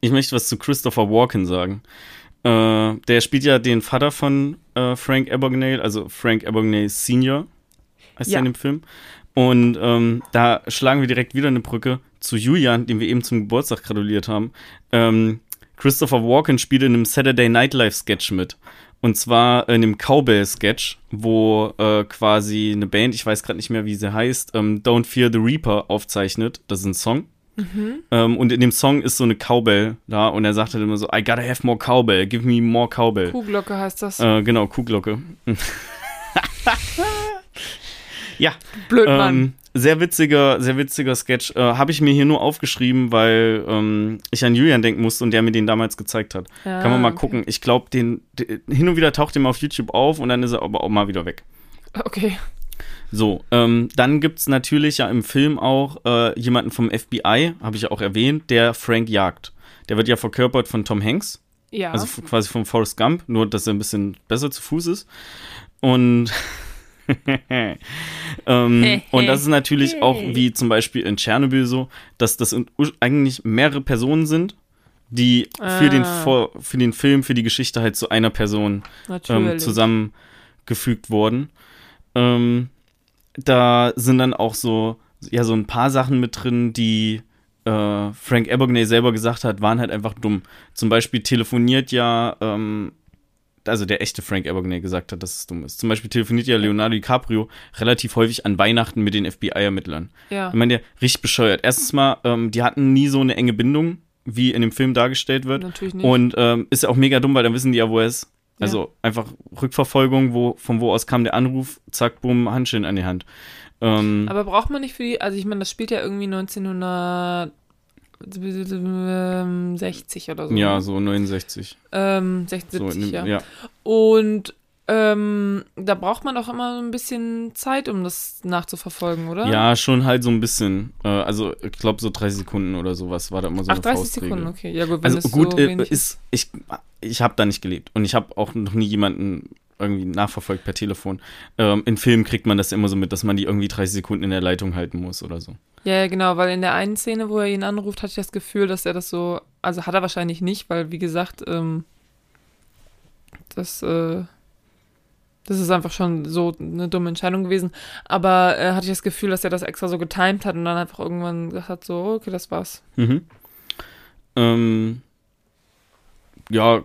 ich möchte was zu Christopher Walken sagen. Äh, der spielt ja den Vater von äh, Frank Abagnale, also Frank Abagnale Senior, heißt Ja. er in dem Film. Und ähm, da schlagen wir direkt wieder eine Brücke zu Julian, dem wir eben zum Geburtstag gratuliert haben. Ähm, Christopher Walken spielt in einem Saturday Night Live Sketch mit. Und zwar in einem Cowbell-Sketch, wo äh, quasi eine Band, ich weiß gerade nicht mehr, wie sie heißt, ähm, Don't Fear the Reaper aufzeichnet. Das ist ein Song. Mhm. Ähm, und in dem Song ist so eine Cowbell da und er sagt halt immer so, I gotta have more Cowbell, give me more Cowbell. Kuhglocke heißt das. Äh, genau, Kuhglocke. ja. Blöd, Mann. Ähm, sehr witziger, sehr witziger Sketch. Äh, Habe ich mir hier nur aufgeschrieben, weil ähm, ich an Julian denken musste und der mir den damals gezeigt hat. Ja, Kann man mal okay. gucken. Ich glaube, den, den hin und wieder taucht der mal auf YouTube auf und dann ist er aber auch mal wieder weg. Okay. So, ähm, dann gibt es natürlich ja im Film auch äh, jemanden vom FBI, habe ich ja auch erwähnt, der Frank jagt. Der wird ja verkörpert von Tom Hanks, Ja. also quasi von Forrest Gump, nur dass er ein bisschen besser zu Fuß ist. Und, ähm, und das ist natürlich auch wie zum Beispiel in Tschernobyl so, dass das eigentlich mehrere Personen sind, die für, den, Ah. Für den Film, für die Geschichte halt zu einer Person ähm, zusammengefügt worden. Ähm, da sind dann auch so, ja, so ein paar Sachen mit drin, die äh, Frank Abagnale selber gesagt hat, waren halt einfach dumm. Zum Beispiel telefoniert ja, ähm, also der echte Frank Abagnale gesagt hat, dass es dumm ist. Zum Beispiel telefoniert ja Leonardo DiCaprio relativ häufig an Weihnachten mit den FBI-Ermittlern. Ja. Ich meine, der richtig bescheuert. Erstens mal, ähm, die hatten nie so eine enge Bindung, wie in dem Film dargestellt wird. Natürlich nicht. Und ähm, ist ja auch mega dumm, weil dann wissen die ja, wo er ist. Ja. Also einfach Rückverfolgung, wo, von wo aus kam der Anruf, zack, bumm, Handschellen an die Hand. Ähm, Aber braucht man nicht für die, also ich meine, das spielt ja irgendwie 1960 oder so. ja, ne? so 69. Ähm, 60, So 70, in dem, ja. ja. Und ähm, da braucht man doch immer so ein bisschen Zeit, um das nachzuverfolgen, oder? Ja, schon halt so ein bisschen. Äh, also, ich glaube, so 30 Sekunden oder sowas war da immer so Ach, eine 30 Faustregel. Sekunden, okay. Ja, gut, wenn Also gut, so äh, wenig ist, ich, ich habe da nicht gelebt und ich habe auch noch nie jemanden irgendwie nachverfolgt per Telefon. Ähm, in Filmen kriegt man das immer so mit, dass man die irgendwie 30 Sekunden in der Leitung halten muss oder so. Ja, genau, weil in der einen Szene, wo er ihn anruft, hatte ich das Gefühl, dass er das so, also hat er wahrscheinlich nicht, weil wie gesagt, ähm, das, äh, das ist einfach schon so eine dumme Entscheidung gewesen. Aber äh, hatte ich das Gefühl, dass er das extra so getimed hat und dann einfach irgendwann gesagt hat, so, okay, das war's. Mhm. Ähm, ja,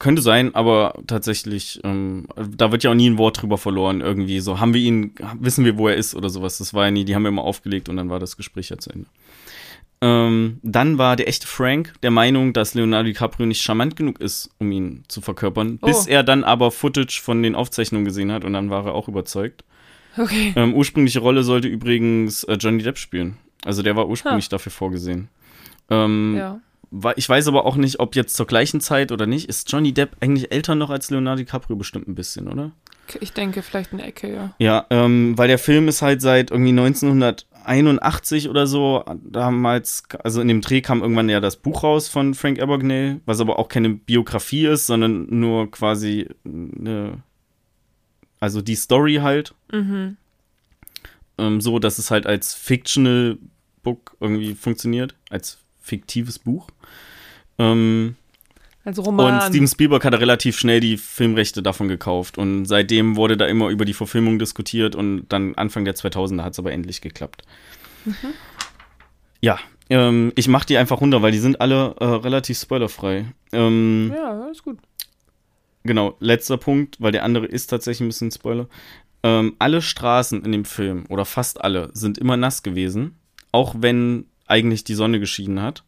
könnte sein, aber tatsächlich, ähm, da wird ja auch nie ein Wort drüber verloren, irgendwie so. Haben wir ihn, wissen wir, wo er ist oder sowas. Das war ja nie, die haben wir immer aufgelegt und dann war das Gespräch ja zu Ende. Ähm, dann war der echte Frank der Meinung, dass Leonardo DiCaprio nicht charmant genug ist, um ihn zu verkörpern, bis Oh. er dann aber Footage von den Aufzeichnungen gesehen hat und dann war er auch überzeugt. Okay. Ähm, ursprüngliche Rolle sollte übrigens äh, Johnny Depp spielen. Also der war ursprünglich dafür vorgesehen. Ähm, Ja. Ich weiß aber auch nicht, ob jetzt zur gleichen Zeit oder nicht. Ist Johnny Depp eigentlich älter noch als Leonardo DiCaprio bestimmt ein bisschen, oder? Ich denke, vielleicht eine Ecke, ja. Ja, ähm, weil der Film ist halt seit irgendwie 1981 oder so. Damals, also in dem Dreh kam irgendwann ja das Buch raus von Frank Abagnale, was aber auch keine Biografie ist, sondern nur quasi eine, also die Story halt. Mhm. Ähm, so, dass es halt als Fictional Book irgendwie funktioniert, als fiktives Buch. Ähm, Also Roman. und Steven Spielberg hatte relativ schnell die Filmrechte davon gekauft und seitdem wurde da immer über die Verfilmung diskutiert und dann Anfang der 2000er hat es aber endlich geklappt. Ja, ähm, ich mach die einfach runter, weil die sind alle äh, relativ spoilerfrei. Ähm, ja, ist gut. Genau, letzter Punkt, weil der andere ist tatsächlich ein bisschen Spoiler. Ähm, alle Straßen in dem Film, oder fast alle, sind immer nass gewesen, auch wenn eigentlich die Sonne geschieden hat.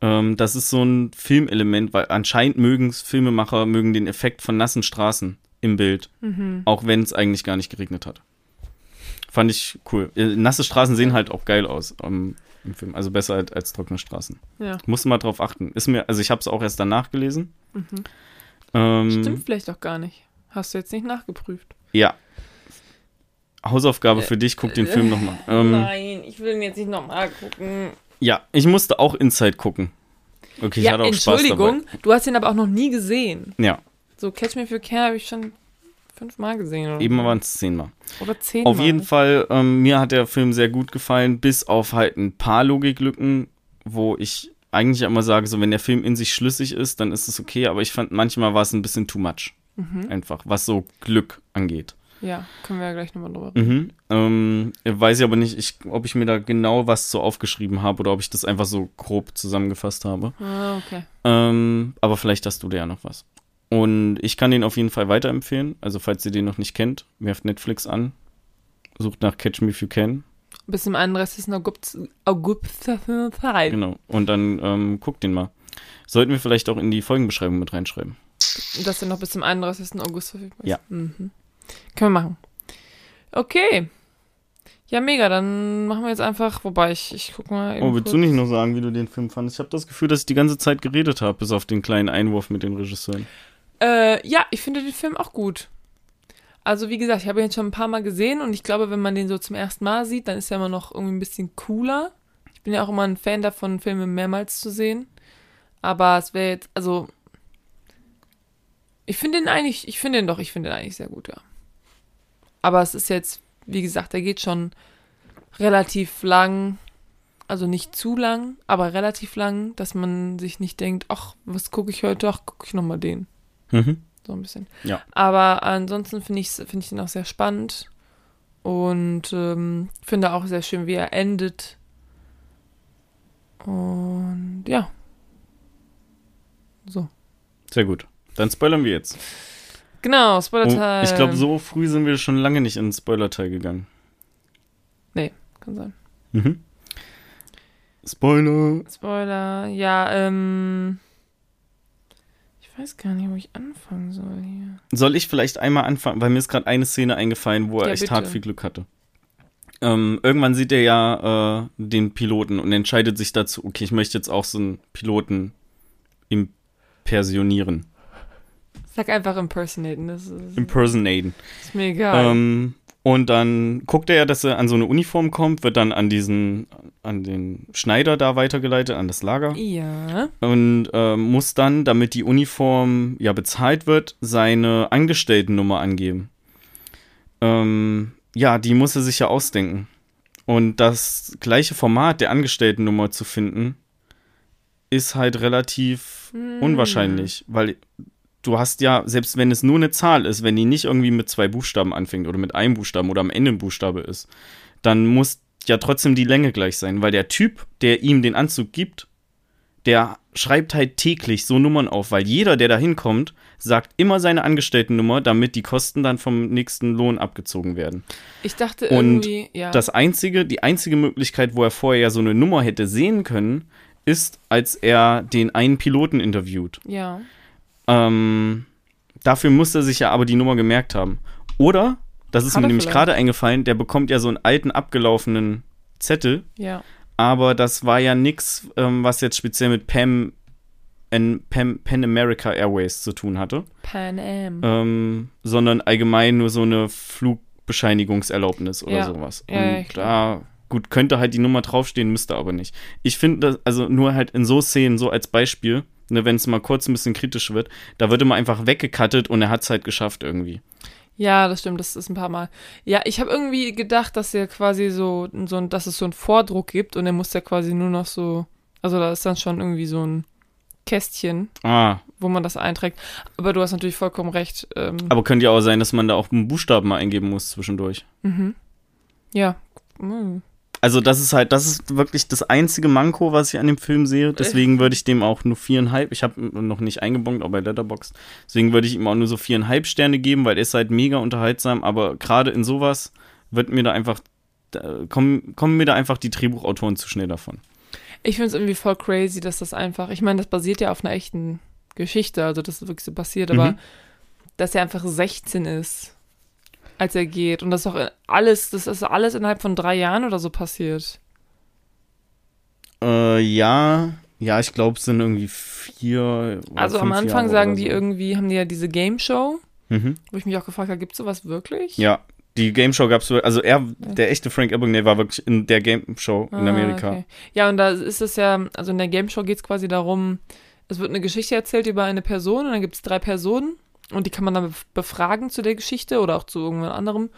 Ähm, das ist so ein Filmelement, weil anscheinend mögen Filmemacher mögen den Effekt von nassen Straßen im Bild, Mhm. auch wenn es eigentlich gar nicht geregnet hat. Fand ich cool. Äh, nasse Straßen sehen halt auch geil aus ähm, im Film, also besser als, als trockene Straßen. Ja. Muss mal drauf achten. Ist mir, also ich habe es auch erst danach gelesen. Mhm. Ähm, Stimmt vielleicht auch gar nicht. Hast du jetzt nicht nachgeprüft? Ja. Hausaufgabe für dich, guck den Film nochmal. Ähm, Nein, ich will ihn jetzt nicht nochmal gucken. ja, ich musste auch Inside gucken. Okay, ich ja, hatte auch Spaß Entschuldigung, du hast ihn aber auch noch nie gesehen. dabei. Ja, So Catch Me If You Can habe ich schon fünfmal gesehen. Oder, eben waren es zehnmal. oder zehnmal. Auf jeden Fall, ähm, mir hat der Film sehr gut gefallen, bis auf halt ein paar Logiklücken, wo ich eigentlich immer sage, so wenn der Film in sich schlüssig ist, dann ist es okay, aber ich fand manchmal war es ein bisschen too much. Mhm. Einfach, was so Glück angeht. Ja, können wir ja gleich nochmal drüber reden. Mhm. Ähm, weiß ich aber nicht, ich, ob ich mir da genau was so aufgeschrieben habe oder ob ich das einfach so grob zusammengefasst habe. Ah, okay. Ähm, aber vielleicht hast du da ja noch was. Und ich kann den auf jeden Fall weiterempfehlen. Also, falls ihr den noch nicht kennt, werft Netflix an, sucht nach Catch Me If You Can. Bis zum 31. August. August. Genau. Und dann ähm, guckt den mal. Sollten wir vielleicht auch in die Folgenbeschreibung mit reinschreiben. Dass der noch bis zum 31. August verfügbar ist. Ja. Mhm. Können wir machen. Okay. Ja, mega. Dann machen wir jetzt einfach, wobei ich, ich guck mal. eben Oh, willst kurz. du nicht noch sagen, wie du den Film fandest? Ich habe das Gefühl, dass ich die ganze Zeit geredet habe, bis auf den kleinen Einwurf mit den Regisseuren. Äh, ja, ich finde den Film auch gut. Also, wie gesagt, ich habe ihn jetzt schon ein paar Mal gesehen und ich glaube, wenn man den so zum ersten Mal sieht, dann ist er immer noch irgendwie ein bisschen cooler. Ich bin ja auch immer ein Fan davon, Filme mehrmals zu sehen. Aber es wäre jetzt, also. Ich finde den eigentlich, ich finde den doch, ich finde den eigentlich sehr gut, ja. Aber es ist jetzt, wie gesagt, der geht schon relativ lang. Also nicht zu lang, aber relativ lang, dass man sich nicht denkt, ach, was gucke ich heute? Ach, gucke ich nochmal den. Mhm. So ein bisschen. Ja. Aber ansonsten finde ich, finde ich ihn auch sehr spannend. Und ähm, finde auch sehr schön, wie er endet. Und ja. So. Sehr gut. Dann spoilern wir jetzt. Genau, Oh, Spoiler-Teil. ich glaube, so früh sind wir schon lange nicht in den Spoiler-Teil gegangen. Kann sein. Mhm. Spoiler. Spoiler. Ja, ähm. Ich weiß gar nicht, wo ich anfangen soll hier. Soll ich vielleicht einmal anfangen, weil mir ist gerade eine Szene eingefallen, wo er Ja, echt bitte. hart viel Glück hatte. Ähm, irgendwann sieht er ja äh, den Piloten und entscheidet sich dazu, okay, ich möchte jetzt auch so einen Piloten impersonieren. Sag einfach impersonaten, das ist, Impersonaten. ist mir egal. Ähm, und dann guckt er ja, dass er an so eine Uniform kommt, wird dann an diesen, an den Schneider da weitergeleitet, an das Lager. ja. Und ähm, muss dann, damit die Uniform ja bezahlt wird, seine Angestelltennummer angeben. Ähm, ja, die muss er sich ja ausdenken. Und das gleiche Format der Angestelltennummer zu finden, ist halt relativ Hm. unwahrscheinlich, weil du hast ja, selbst wenn es nur eine Zahl ist, wenn die nicht irgendwie mit zwei Buchstaben anfängt oder mit einem Buchstaben oder am Ende ein Buchstabe ist, dann muss ja trotzdem die Länge gleich sein, weil der Typ, der ihm den Anzug gibt, der schreibt halt täglich so Nummern auf, weil jeder, der da hinkommt, sagt immer seine Angestelltennummer, damit die Kosten dann vom nächsten Lohn abgezogen werden. Ich dachte Und irgendwie, ja. Das einzige, die einzige Möglichkeit, wo er vorher ja so eine Nummer hätte sehen können, ist, als er den einen Piloten interviewt. ja. Ähm, dafür muss er sich ja aber die Nummer gemerkt haben. Oder, das ist Hat mir nämlich gerade eingefallen, der bekommt ja so einen alten, abgelaufenen Zettel, Ja. aber das war ja nix, ähm, was jetzt speziell mit Pam, N, Pam, Pan America Airways zu tun hatte, Pan Am. ähm, sondern allgemein nur so eine Flugbescheinigungserlaubnis oder Ja. sowas. Ja, ja, Und ich da, gut, könnte halt die Nummer draufstehen, müsste aber nicht. Ich finde das, also nur halt in so Szenen, so als Beispiel, ne, wenn es mal kurz ein bisschen kritisch wird, da wird immer einfach weggekattet und er hat es halt geschafft irgendwie. Ja, das stimmt, das ist ein paar Mal. Ja, ich habe irgendwie gedacht, dass er quasi so, so ein, dass es so einen Vordruck gibt und er muss ja quasi nur noch so, also da ist dann schon irgendwie so ein Kästchen, Ah, wo man das einträgt. Aber du hast natürlich vollkommen recht. Ähm, aber könnte ja auch sein, dass man da auch einen Buchstaben mal eingeben muss zwischendurch. mhm. Ja. Mhm. Also das ist halt, das ist wirklich das einzige Manko, was ich an dem Film sehe. Deswegen würde ich dem auch nur viereinhalb, ich habe noch nicht eingebongt, auch bei Letterboxd. Deswegen würde ich ihm auch nur so viereinhalb Sterne geben, weil er ist halt mega unterhaltsam. Aber gerade in sowas wird mir da einfach, da kommen, kommen mir da einfach die Drehbuchautoren zu schnell davon. Ich finde es irgendwie voll crazy, dass das einfach, ich meine, das basiert ja auf einer echten Geschichte, also das ist wirklich so passiert, aber Mhm. dass er einfach 16 ist, als er geht und das ist doch alles, das ist alles innerhalb von drei Jahren oder so passiert. Äh, ja, ja, ich glaube, es sind irgendwie vier. Also am Anfang Jahre sagen die so. irgendwie, haben die ja diese Game Show, Mhm. wo ich mich auch gefragt habe, gibt es sowas wirklich? Ja, die Game Show gab es, also er, der echte Frank Abagnale war wirklich in der Game Show in Ah, Amerika. okay. Ja, und da ist es ja, also in der Game Show geht es quasi darum, es wird eine Geschichte erzählt über eine Person und dann gibt es drei Personen und die kann man dann bef- befragen zu der Geschichte oder auch zu irgendwas anderem.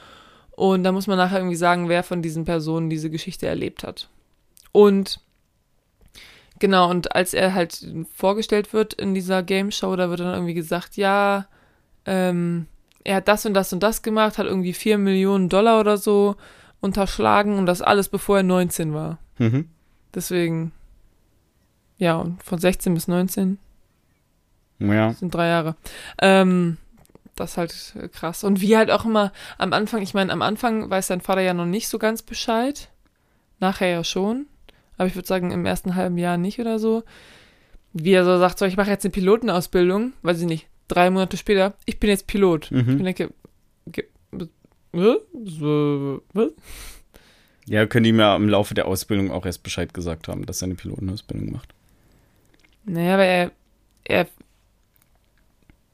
Und da muss man nachher irgendwie sagen, wer von diesen Personen diese Geschichte erlebt hat. Und genau, und als er halt vorgestellt wird in dieser Game Show, da wird dann irgendwie gesagt, ja, ähm, er hat das und das und das gemacht, hat irgendwie 4 Millionen Dollar oder so unterschlagen und das alles bevor er 19 war. Mhm. Deswegen, ja, und von 16 bis 19 Ja. sind drei Jahre. Ähm, das ist halt krass. Und wie halt auch immer am Anfang, ich meine, am Anfang weiß sein Vater ja noch nicht so ganz Bescheid. Nachher ja schon. Aber ich würde sagen, im ersten halben Jahr nicht oder so. Wie er so sagt, so, ich mache jetzt eine Pilotenausbildung, weiß ich nicht, drei Monate später, ich bin jetzt Pilot. Ich Mhm. denke, äh, was? Ja, können die mir im Laufe der Ausbildung auch erst Bescheid gesagt haben, dass er eine Pilotenausbildung macht. Naja, aber er, er,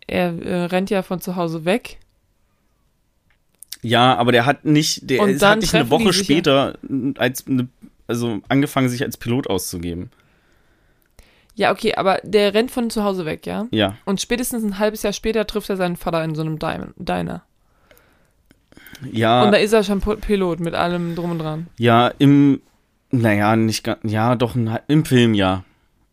er äh, rennt ja von zu Hause weg. Ja, aber der hat nicht, der dann hat nicht eine Woche später als eine, also angefangen, sich als Pilot auszugeben. Ja, okay, aber der rennt von zu Hause weg, ja? Ja. Und spätestens ein halbes Jahr später trifft er seinen Vater in so einem Diner. Ja, Und da ist er schon Pi- Pilot mit allem drum und dran. ja, im, naja, nicht ganz, ja, doch, ein- im Film ja.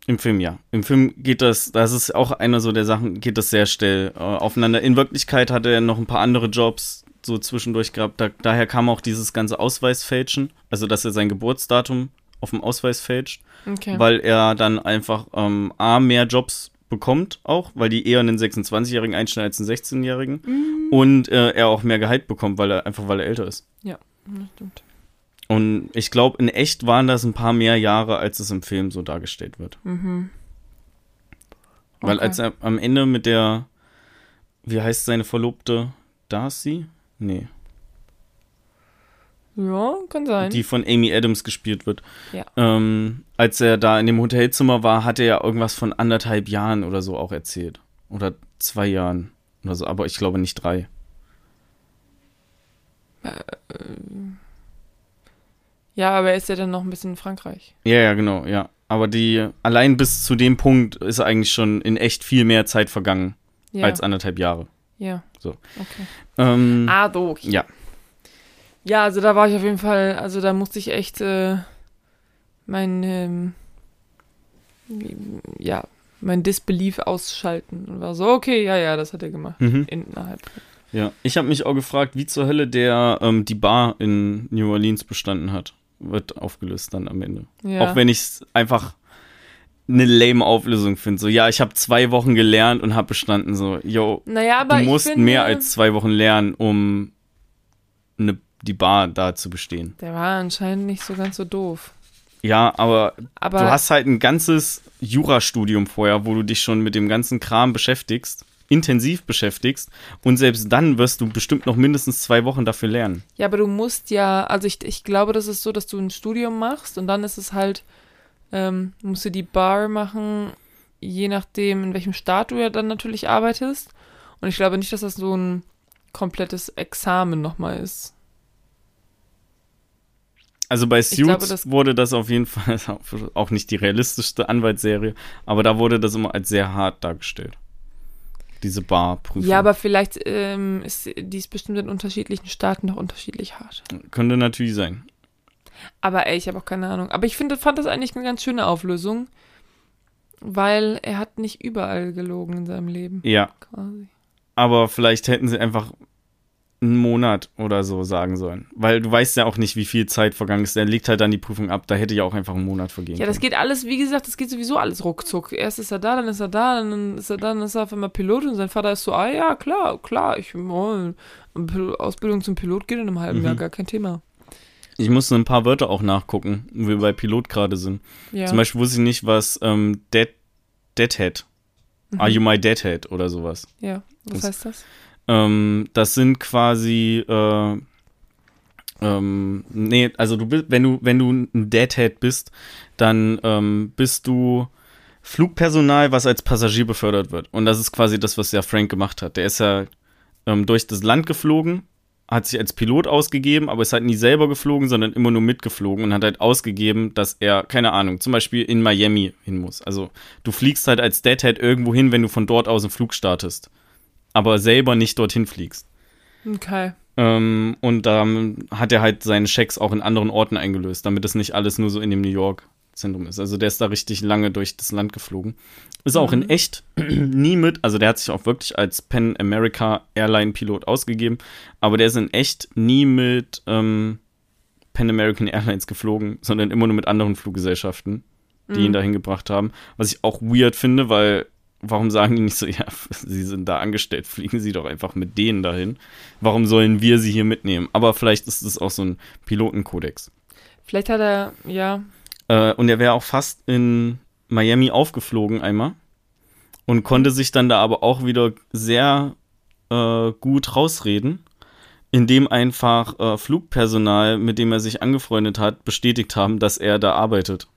Im Film ja. Im Film geht das, das ist auch einer so der Sachen, geht das sehr schnell äh, aufeinander. In Wirklichkeit hatte er noch ein paar andere Jobs so zwischendurch gehabt. Da, daher kam auch dieses ganze Ausweisfälschen, also dass er sein Geburtsdatum auf dem Ausweis fälscht. Okay. weil er dann einfach ähm, A, mehr Jobs bekommt auch, weil die eher einen 26-Jährigen einstellen als einen 16-Jährigen Mhm. und äh, er auch mehr Gehalt bekommt, weil er einfach weil er älter ist. ja, das stimmt. Und ich glaube, in echt waren das ein paar mehr Jahre, als es im Film so dargestellt wird. Mhm. Weil Okay. als er am Ende mit der, wie heißt seine Verlobte, Darcy? Nee, Ja, kann sein. die von Amy Adams gespielt wird. Ja. Ähm, als er da in dem Hotelzimmer war, hat er ja irgendwas von anderthalb Jahren oder so auch erzählt. Oder zwei Jahren oder so, aber ich glaube nicht drei. Ja, aber er ist ja dann noch ein bisschen in Frankreich. Ja, ja, genau, ja. Aber die, allein bis zu dem Punkt ist eigentlich schon in echt viel mehr Zeit vergangen Ja. als anderthalb Jahre. ja. So. Okay. Ähm, Ah, so. okay. Ja. Ja, also da war ich auf jeden Fall, also da musste ich echt äh, mein, ähm, ja, mein Disbelief ausschalten und war so, okay, ja, ja, das hat er gemacht. mhm. Innerhalb. Ja, ich habe mich auch gefragt, wie zur Hölle der ähm, die Bar in New Orleans bestanden hat. Wird aufgelöst dann am Ende. Ja. Auch wenn ich es einfach eine lame Auflösung finde. So, ja, ich habe zwei Wochen gelernt und habe bestanden. So, yo, naja, aber du musst finde, mehr als zwei Wochen lernen, um eine, die Bar da zu bestehen. Der war anscheinend nicht so ganz so doof. Ja, aber, Aber du hast halt ein ganzes Jurastudium vorher, wo du dich schon mit dem ganzen Kram beschäftigst, intensiv beschäftigst und selbst dann wirst du bestimmt noch mindestens zwei Wochen dafür lernen. Ja, aber du musst ja, also ich, ich glaube, das ist so, dass du ein Studium machst und dann ist es halt, ähm, musst du die Bar machen, je nachdem, in welchem Staat du ja dann natürlich arbeitest. Und ich glaube nicht, dass das so ein komplettes Examen nochmal ist. Also bei Ich glaube, Suits das- wurde das auf jeden Fall auch nicht die realistischste Anwaltsserie, aber da wurde das immer als sehr hart dargestellt. Diese Barprüfung. Ja, aber vielleicht ähm, ist die ist bestimmt in unterschiedlichen Staaten noch unterschiedlich hart. Könnte natürlich sein. Aber ey, ich habe auch keine Ahnung. Aber ich finde, fand das eigentlich eine ganz schöne Auflösung, weil er hat nicht überall gelogen in seinem Leben. Ja, Quasi. aber vielleicht hätten sie einfach einen Monat oder so sagen sollen. Weil du weißt ja auch nicht, wie viel Zeit vergangen ist. Da liegt halt dann die Prüfung ab. Da hätte ja auch einfach ein Monat vergehen Ja, das können. geht alles, wie gesagt, das geht sowieso alles ruckzuck. Erst ist er da, dann ist er da, dann ist er da, dann ist er auf einmal Pilot und sein Vater ist so, ah ja, klar, klar, ich oh, Ausbildung zum Pilot geht in einem halben Mhm. Jahr, gar kein Thema. Ich musste ein paar Wörter auch nachgucken, wo wir bei Pilot gerade sind. Ja. Zum Beispiel wusste ich nicht, was ähm, Dead, Deadhead, Mhm. Are You My Deadhead oder sowas. Ja, was Das- heißt das? Ähm, das sind quasi, äh, ähm, nee, also du bist, wenn du, wenn du ein Deadhead bist, dann ähm, bist du Flugpersonal, was als Passagier befördert wird. Und das ist quasi das, was ja Frank gemacht hat. Der ist ja ähm, durch das Land geflogen, hat sich als Pilot ausgegeben, aber ist halt nie selber geflogen, sondern immer nur mitgeflogen und hat halt ausgegeben, dass er, keine Ahnung, zum Beispiel in Miami hin muss. Also du fliegst halt als Deadhead irgendwo hin, wenn du von dort aus einen Flug startest. Aber selber nicht dorthin fliegst. Okay. Ähm, und dann hat er halt seine Schecks auch in anderen Orten eingelöst, damit es nicht alles nur so in dem New York Zentrum ist. Also der ist da richtig lange durch das Land geflogen. Ist auch Mhm. in echt nie mit, also der hat sich auch wirklich als Pan America Airline Pilot ausgegeben, aber der ist in echt nie mit ähm, Pan American Airlines geflogen, sondern immer nur mit anderen Fluggesellschaften, die ihn Mhm. dahin gebracht haben. Was ich auch weird finde, weil warum sagen die nicht so, ja, sie sind da angestellt, fliegen sie doch einfach mit denen dahin. Warum sollen wir sie hier mitnehmen? Aber vielleicht ist es auch so ein Pilotenkodex. Vielleicht hat er, ja, Äh, und er wäre auch fast in Miami aufgeflogen einmal und konnte sich dann da aber auch wieder sehr äh, gut rausreden, indem einfach äh, Flugpersonal, mit dem er sich angefreundet hat, bestätigt haben, dass er da arbeitet.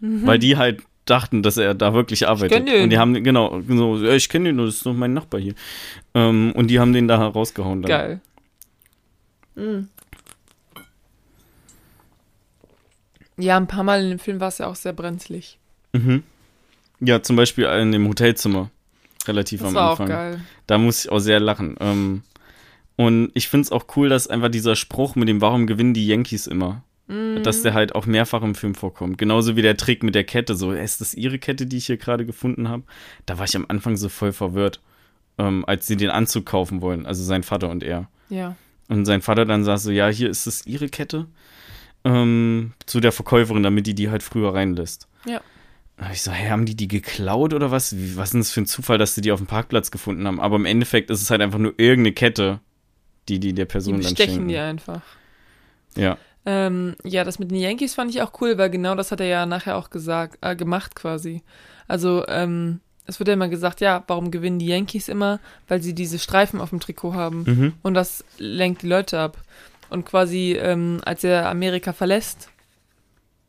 Weil die halt dachten, dass er da wirklich arbeitet. kenn den. Und die haben, genau, so, ja, ich kenne den, das ist doch mein Nachbar hier. Ähm, und die haben den da rausgehauen. Dann. geil. Mhm. Ja, ein paar Mal in dem Film war es ja auch sehr brenzlig. Mhm. Ja, zum Beispiel in dem Hotelzimmer. Relativ Das am war Anfang. auch geil. Da muss ich auch sehr lachen. Ähm, und ich finde es auch cool, dass einfach dieser Spruch mit dem Warum gewinnen die Yankees immer, Dass der halt auch mehrfach im Film vorkommt. Genauso wie der Trick mit der Kette. So, ist das ihre Kette, die ich hier gerade gefunden habe? Da war ich am Anfang so voll verwirrt, ähm, als sie den Anzug kaufen wollen. Also sein Vater und er. Ja. Und sein Vater dann sagt so, ja, hier ist es ihre Kette. Ähm, zu der Verkäuferin, damit die die halt früher reinlässt. Ja. Da hab ich so, hä, haben die die geklaut oder was? Wie, was ist denn das für ein Zufall, dass sie die auf dem Parkplatz gefunden haben? Aber im Endeffekt ist es halt einfach nur irgendeine Kette, die die der Die Person dann bestechen schenken. die einfach. Ja, Ähm, ja, das mit den Yankees fand ich auch cool, weil genau das hat er ja nachher auch gesagt, äh, gemacht quasi. Also, ähm, es wird ja immer gesagt, ja, warum gewinnen die Yankees immer? Weil sie diese Streifen auf dem Trikot haben. mhm. Und das lenkt die Leute ab. Und quasi, ähm, als er Amerika verlässt,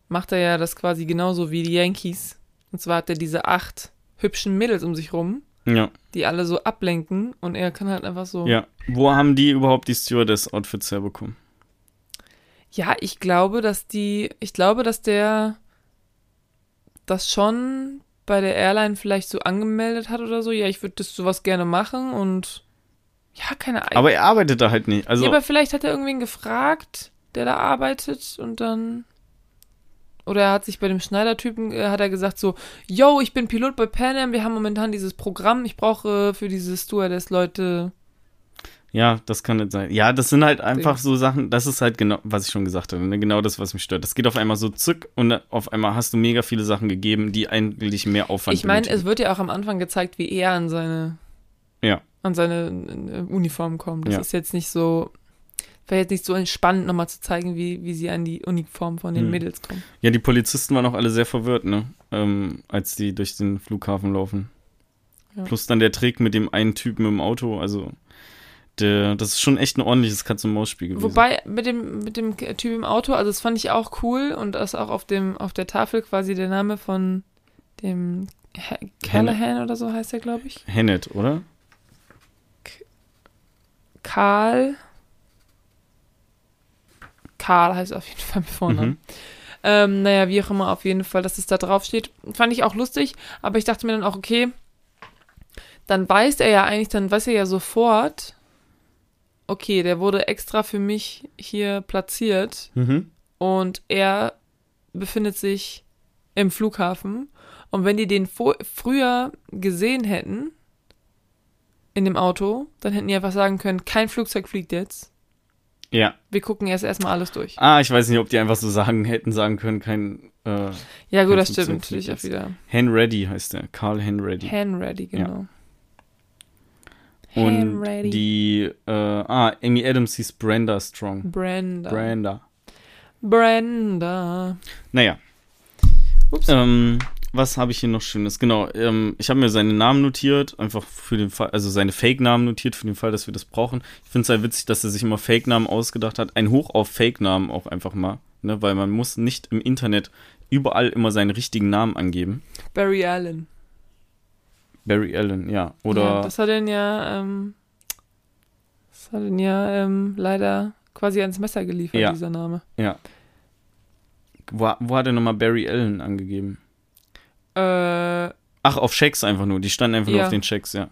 macht er ja das quasi genauso wie die Yankees. Und zwar hat er diese acht hübschen Mädels um sich rum, ja, die alle so ablenken und er kann halt einfach so. ja. Wo haben die überhaupt die Stewardess-Outfits herbekommen? Ja, ich glaube, dass die, ich glaube, dass der das schon bei der Airline vielleicht so angemeldet hat oder so. Ja, ich würde das sowas gerne machen und ja, keine Ahnung. Aber er arbeitet da halt nicht. Also, ja, aber vielleicht hat er irgendwen gefragt, der da arbeitet und dann oder er hat sich bei dem Schneidertypen äh, hat er gesagt so, yo, ich bin Pilot bei Pan Am, wir haben momentan dieses Programm, ich brauche für diese Stewardess Leute. Ja, das kann nicht sein. Ja, das sind halt einfach so Sachen, das ist halt genau, was ich schon gesagt habe, ne? genau das, was mich stört. Das geht auf einmal so zück und auf einmal hast du mega viele Sachen gegeben, die eigentlich mehr Aufwand Ich meine, es wird ja auch am Anfang gezeigt, wie er an seine Ja. an seine äh, Uniform kommt. Das Ja. ist jetzt nicht so wäre jetzt nicht so spannend nochmal zu zeigen, wie, wie sie an die Uniform von den Hm. Mädels kommen. Ja, die Polizisten waren auch alle sehr verwirrt, ne? Ähm, als die durch den Flughafen laufen. Ja. Plus dann der Trick mit dem einen Typen im Auto, also der, das ist schon echt ein ordentliches Katz-und-Maus-Spiel gewesen. Wobei mit dem, mit dem Typ im Auto, also das fand ich auch cool und das auch auf dem, auf der Tafel quasi der Name von dem Ha- Callahan oder so heißt er, glaube ich. Hennet, oder? Karl. Karl heißt auf jeden Fall mit Vornamen. Mhm. Ähm, naja, wie auch immer, auf jeden Fall, dass es da drauf steht. Fand ich auch lustig, aber ich dachte mir dann auch, okay, dann weiß er ja eigentlich, dann weiß er ja sofort, okay, der wurde extra für mich hier platziert Mhm. und er befindet sich im Flughafen. Und wenn die den früher gesehen hätten, in dem Auto, dann hätten die einfach sagen können, kein Flugzeug fliegt jetzt. Ja. Wir gucken erst erstmal alles durch. Ah, ich weiß nicht, ob die einfach so sagen, hätten sagen können, kein äh, Ja, gut, kein das stimmt Flugzeug natürlich fliegt auch wieder. Henready heißt der. Carl Henready. Hand-ready, genau. Und Hand-ready. die, äh, ah, Amy Adams hieß Brenda Strong. Brenda. Brenda. Brenda. Naja. Ups. Ähm, was habe ich hier noch Schönes? Genau, ähm, ich habe mir seinen Namen notiert, einfach für den Fall, also seine Fake-Namen notiert, für den Fall, dass wir das brauchen. Ich finde es halt witzig, dass er sich immer Fake-Namen ausgedacht hat. Ein Hoch auf Fake-Namen auch einfach mal, ne? weil man muss nicht im Internet überall immer seinen richtigen Namen angeben. Barry Allen. Barry Allen, ja. Oder Ja, das hat ihn ja, ähm, das hat ihn ja ähm, leider quasi ans Messer geliefert, Ja. dieser Name. Ja. Wo, wo hat er nochmal Barry Allen angegeben? Äh, Ach, auf Schecks einfach nur. Die standen einfach nur Ja. auf den Schecks, ja.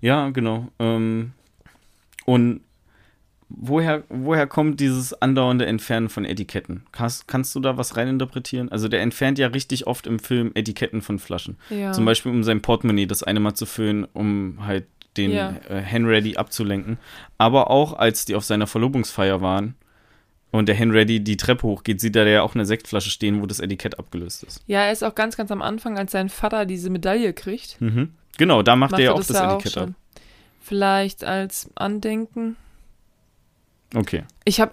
Ja, genau. Ähm, und woher, woher kommt dieses andauernde Entfernen von Etiketten? Kannst, kannst du da was reininterpretieren? Also der entfernt ja richtig oft im Film Etiketten von Flaschen. Ja. Zum Beispiel, um sein Portemonnaie das eine Mal zu füllen, um halt den Ja. äh, Henready abzulenken. Aber auch, als die auf seiner Verlobungsfeier waren und der Henready die Treppe hochgeht, sieht er ja auch eine Sektflasche stehen, wo das Etikett abgelöst ist. Ja, er ist auch ganz, ganz am Anfang, als sein Vater diese Medaille kriegt. Mhm. Genau, da macht, er ja auch das, da Etikett ab. schon. Vielleicht als Andenken. Okay. Ich habe,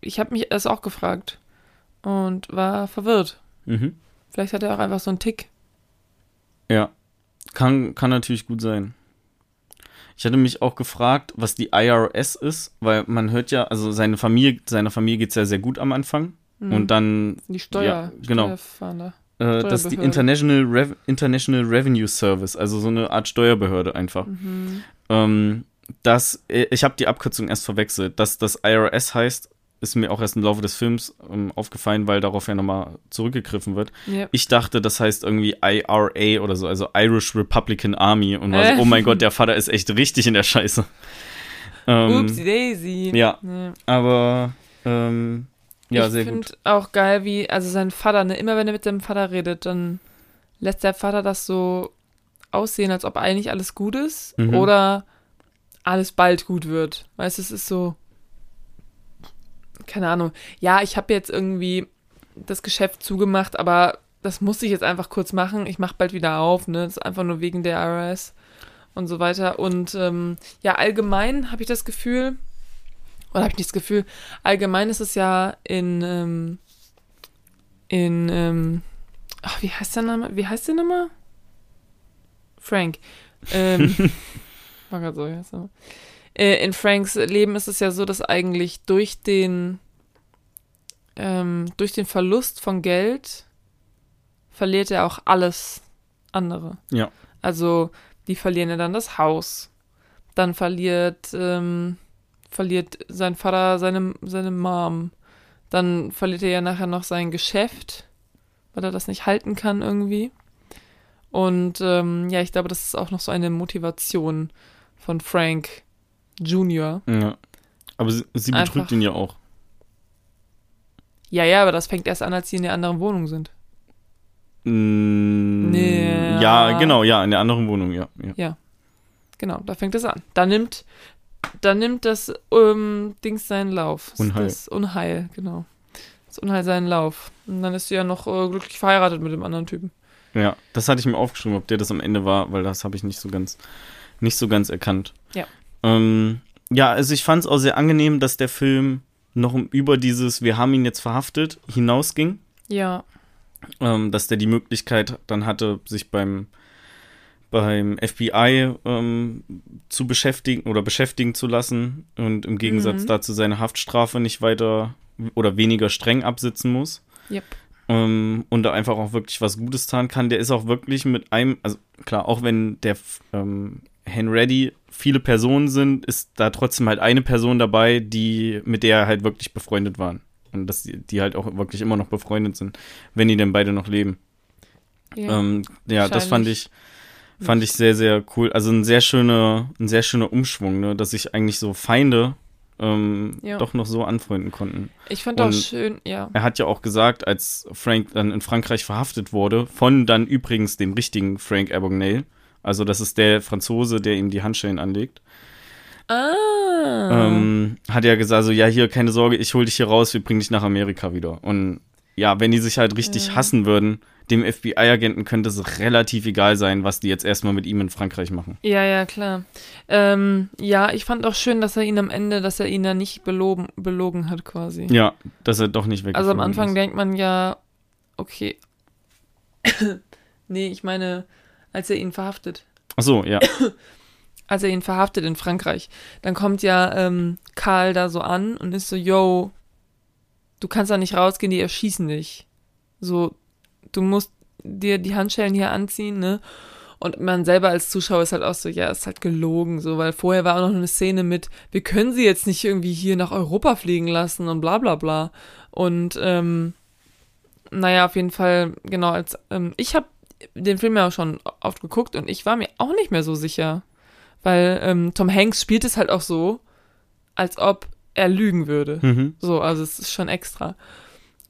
ich habe mich das auch gefragt und war verwirrt. Mhm. Vielleicht hat er auch einfach so einen Tick. Ja. Kann, kann natürlich gut sein. Ich hatte mich auch gefragt, was die IRS ist, weil man hört ja, also seine Familie, seiner Familie geht es ja sehr gut am Anfang. Hm. Und dann die Steuer, ja, genau. Steuerfahnder. Äh, das ist die. International, Rev International Revenue Service, also so eine Art Steuerbehörde einfach. Mhm. Ähm, das, äh, ich habe die Abkürzung erst verwechselt. Dass das IRS heißt, ist mir auch erst im Laufe des Films ähm, aufgefallen, weil darauf ja nochmal zurückgegriffen wird. Ja. Ich dachte, das heißt irgendwie IRA oder so, also Irish Republican Army. Und war Äh. so, oh mein Gott, der Vater ist echt richtig in der Scheiße. Ähm, Upsi Daisy. ja. Ja. aber ähm, ja, ich sehr finde gut. auch geil, wie, also sein Vater, ne, immer wenn er mit seinem Vater redet, dann lässt der Vater das so aussehen, als ob eigentlich alles gut ist Mhm. oder alles bald gut wird. Weißt du, es ist so, keine Ahnung. Ja, ich habe jetzt irgendwie das Geschäft zugemacht, aber das muss ich jetzt einfach kurz machen. Ich mache bald wieder auf, ne? Das ist einfach nur wegen der IRS und so weiter. Und ähm, ja, allgemein habe ich das Gefühl, oder habe ich nicht das Gefühl, allgemein ist es ja in, ähm, in, ähm, ach, wie heißt der Name? Wie heißt der Name? Frank. Ähm, so, der Name? Äh, in Franks Leben ist es ja so, dass eigentlich durch den, ähm, durch den Verlust von Geld verliert er auch alles andere. Ja. Also, die verlieren ja dann das Haus. Dann verliert, ähm, verliert sein Vater seine, seine Mom. Dann verliert er ja nachher noch sein Geschäft, weil er das nicht halten kann irgendwie. Und ähm, ja, ich glaube, das ist auch noch so eine Motivation von Frank Jr. Ja. Aber sie, sie Einfach. betrügt ihn ja auch. Ja, ja, aber das fängt erst an, als sie in der anderen Wohnung sind. Mm, Nee. Ja, genau, ja, in der anderen Wohnung, ja. ja. Genau, da fängt es an. Da nimmt, da nimmt das ähm, Dings seinen Lauf. Unheil. Das Unheil, genau. Das Unheil seinen Lauf. Und dann ist sie ja noch äh, glücklich verheiratet mit dem anderen Typen. Ja, das hatte ich mir aufgeschrieben, ob der das am Ende war, weil das habe ich nicht so ganz, nicht so ganz erkannt. Ja. Ähm, ja, also ich fand es auch sehr angenehm, dass der Film noch über dieses Wir haben ihn jetzt verhaftet hinausging. Ja, ähm, dass der die Möglichkeit dann hatte, sich beim, beim FBI ähm, zu beschäftigen oder beschäftigen zu lassen und im Gegensatz Mhm. dazu seine Haftstrafe nicht weiter oder weniger streng absitzen muss. Yep. Ähm, und da einfach auch wirklich was Gutes tun kann. Der ist auch wirklich mit einem, also klar, auch wenn der ähm, Henready viele Personen sind, ist da trotzdem halt eine Person dabei, die mit der er halt wirklich befreundet waren. Und dass die, die halt auch wirklich immer noch befreundet sind, wenn die denn beide noch leben. ja. Ähm, ja, das fand ich, fand ich sehr, sehr cool. Also ein sehr schöner, ein sehr schöner Umschwung, ne? dass sich eigentlich so Feinde ähm, Ja. doch noch so anfreunden konnten. ich fand auch und- schön, ja. Er hat ja auch gesagt, als Frank dann in Frankreich verhaftet wurde, von dann übrigens dem richtigen Frank Abagnale, also das ist der Franzose, der ihm die Handschellen anlegt, Ah. ähm, hat er gesagt, so, ja, hier, keine Sorge, ich hol dich hier raus, wir bringen dich nach Amerika wieder. Und ja, wenn die sich halt richtig Ja. hassen würden, dem FBI-Agenten könnte es relativ egal sein, was die jetzt erstmal mit ihm in Frankreich machen. Ja, ja, klar. Ähm, ja, ich fand auch schön, dass er ihn am Ende, dass er ihn da nicht belogen, belogen hat quasi. Ja, dass er doch nicht weg Also am Anfang denkt man ja, okay. nee, ich meine, als er ihn verhaftet. Ach so, ja. Als er ihn verhaftet in Frankreich, dann kommt ja ähm, Karl da so an und ist so, yo, du kannst da nicht rausgehen, die erschießen dich. So, du musst dir die Handschellen hier anziehen, ne? Und man selber als Zuschauer ist halt auch so, ja, ist halt gelogen, so, weil vorher war auch noch eine Szene mit, wir können sie jetzt nicht irgendwie hier nach Europa fliegen lassen und bla bla bla. Und ähm, naja, auf jeden Fall, genau, als ähm, ich habe den Film ja auch schon oft geguckt und ich war mir auch nicht mehr so sicher. Weil ähm, Tom Hanks spielt es halt auch so, als ob er lügen würde. Mhm. So, also es ist schon extra.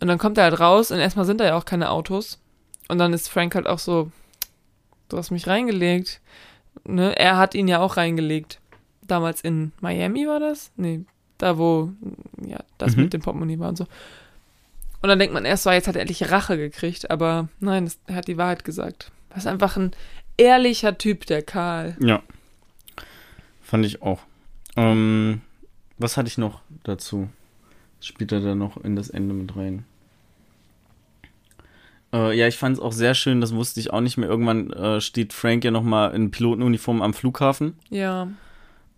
Und dann kommt er halt raus und erstmal sind da ja auch keine Autos. Und dann ist Frank halt auch so, du hast mich reingelegt. Ne? Er hat ihn ja auch reingelegt. Damals in Miami war das? Nee, da wo, ja, das Mhm. mit dem Portemonnaie war und so. Und dann denkt man erst so, jetzt hat er endlich Rache gekriegt, aber nein, das, er hat die Wahrheit gesagt. Das ist einfach ein ehrlicher Typ, der Karl. Ja. Fand ich auch. Ähm, was hatte ich noch dazu? Spielt er da noch in das Ende mit rein? Äh, ja, ich fand es auch sehr schön, das wusste ich auch nicht mehr. Irgendwann äh, steht Frank ja nochmal in Pilotenuniform am Flughafen. Ja,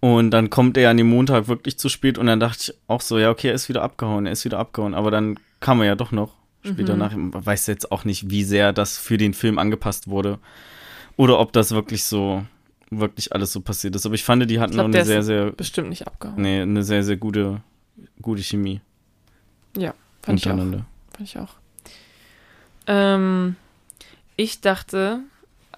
Und dann kommt er an dem Montag wirklich zu spät und dann dachte ich auch so, ja, okay, er ist wieder abgehauen, er ist wieder abgehauen. Aber dann kam er ja doch noch später Mhm. nach. Ich weiß jetzt auch nicht, wie sehr das für den Film angepasst wurde. Oder ob das wirklich so, wirklich alles so passiert ist. Aber ich fand, die hatten glaub, noch eine sehr, sehr, bestimmt nicht abgehauen. nee, eine sehr, sehr gute, gute Chemie Fand ich auch. Fand ich auch. Ähm, ich dachte,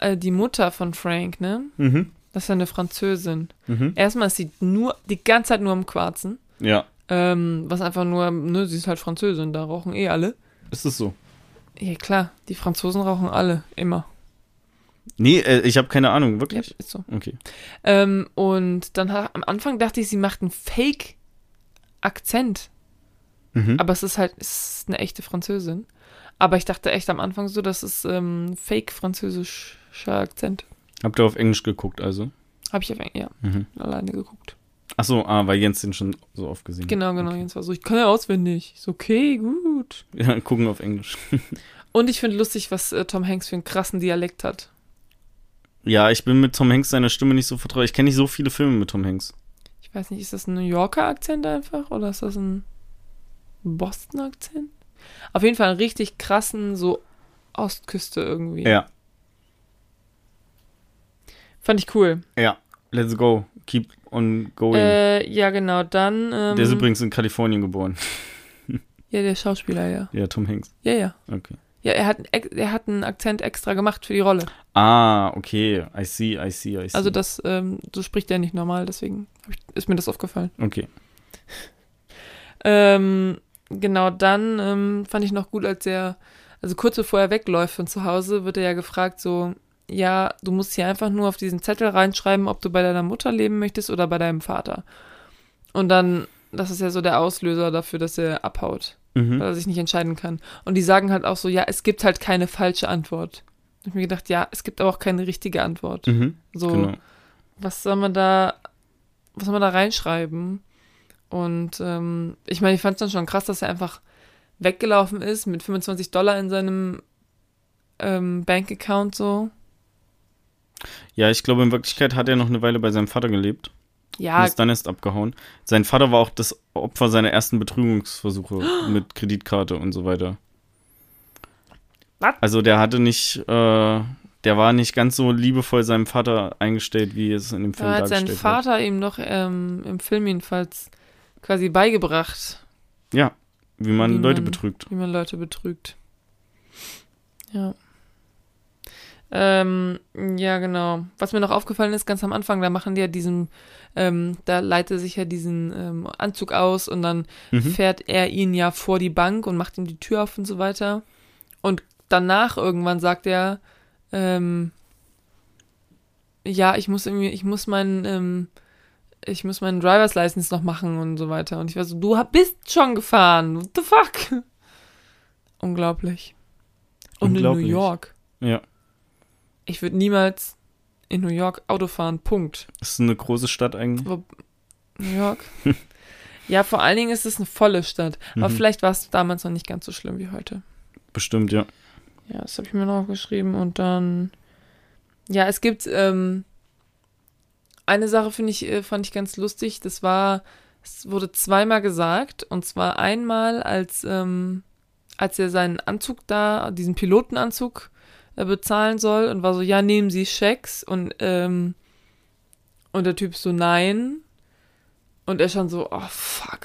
äh, die Mutter von Frank, ne? Mhm. Das ist ja eine Französin. Mhm. Erstmal ist sie nur, die ganze Zeit nur am Quarzen. Ja, Ähm, was einfach nur, ne, sie ist halt Französin, da rauchen eh alle. ist es so? Ja, klar, die Franzosen rauchen alle, immer. Nee, äh, ich habe keine Ahnung, Ja, wirklich? ist so. Okay. Ähm, und dann ha- am Anfang dachte ich, sie macht einen Fake-Akzent. Mhm. Aber es ist halt, es ist eine echte Französin. Aber ich dachte echt am Anfang so, das ist ähm, Fake-französischer Akzent. Habt ihr auf Englisch geguckt, also? Habe ich auf, ja, Mhm. alleine geguckt. Ach so, ah, weil Jens den schon so oft gesehen hat. Genau, genau. Jens war so, ich kann ja auswendig. Ist okay, gut. Ja, gucken auf Englisch. Und ich finde lustig, was äh, Tom Hanks für einen krassen Dialekt hat. Ja, ich bin mit Tom Hanks seiner Stimme nicht so vertraut. Ich kenne nicht so viele Filme mit Tom Hanks. Ich weiß nicht, ist das ein New Yorker Akzent einfach oder ist das ein Boston Akzent? Auf jeden Fall einen richtig krassen, so Ostküste irgendwie. Ja, Fand ich cool. ja. Let's go. Keep on going. Äh, ja, genau, dann. Ähm, Der ist übrigens in Kalifornien geboren. Ja, der Schauspieler, ja. Ja, Tom Hanks. Ja, ja. Okay. Ja, er hat, er hat einen Akzent extra gemacht für die Rolle. Ah, okay. I see, I see, I see. Also das, ähm, so spricht er nicht normal, deswegen ich, ist mir das aufgefallen. Okay. Ähm, genau, dann ähm, fand ich noch gut, als er, also kurz bevor er wegläuft von zu Hause, wird er ja gefragt, so, ja, du musst hier einfach nur auf diesen Zettel reinschreiben, ob du bei deiner Mutter leben möchtest oder bei deinem Vater. Und dann, das ist ja so der Auslöser dafür, dass er abhaut, Mhm. weil er sich nicht entscheiden kann. Und die sagen halt auch so, ja, es gibt halt keine falsche Antwort. Ich hab mir gedacht, ja, es gibt aber auch keine richtige Antwort. Mhm. So, Genau. was soll man da, was soll man da reinschreiben? Und ähm, ich meine, ich fand es dann schon krass, dass er einfach weggelaufen ist mit 25 Dollar in seinem ähm, Bankaccount so. Ja, ich glaube, in Wirklichkeit hat er noch eine Weile bei seinem Vater gelebt. Und Ja, ist dann erst abgehauen. Sein Vater war auch das Opfer seiner ersten Betrügungsversuche mit Kreditkarte und so weiter. Was? Also der hatte nicht, äh, der war nicht ganz so liebevoll seinem Vater eingestellt, wie es in dem Film da hat sein dargestellt Vater ihm doch ähm, im Film jedenfalls quasi beigebracht, wird. Ja, wie man Wie Leute man- betrügt. wie man Leute betrügt. Ja. Ähm, ja, genau. Was mir noch aufgefallen ist, ganz am Anfang, da machen die ja diesen, ähm, da leitet er sich ja diesen ähm, Anzug aus und dann Mhm. fährt er ihn ja vor die Bank und macht ihm die Tür auf und so weiter. Und danach irgendwann sagt er, ähm, ja, ich muss irgendwie, ich muss meinen, ähm, ich muss meinen Driver's License noch machen und so weiter. Und ich war so, du bist schon gefahren. What the fuck? Unglaublich. Und in New Unglaublich. York. Ja, Ich würde niemals in New York Auto fahren. Punkt. ist eine große Stadt eigentlich. Wo, New York? ja, vor allen Dingen ist es eine volle Stadt. Aber Mhm. vielleicht war es damals noch nicht ganz so schlimm wie heute. Bestimmt, ja. Ja, das habe ich mir noch aufgeschrieben. Und dann, ja, es gibt ähm, eine Sache, finde ich, äh, fand ich ganz lustig. Das war, es wurde zweimal gesagt. Und zwar einmal, als, ähm, als er seinen Anzug da, diesen Pilotenanzug bezahlen soll und war so, ja, nehmen Sie Schecks. Und, ähm, und der Typ so, nein. Und er schon so, oh, fuck.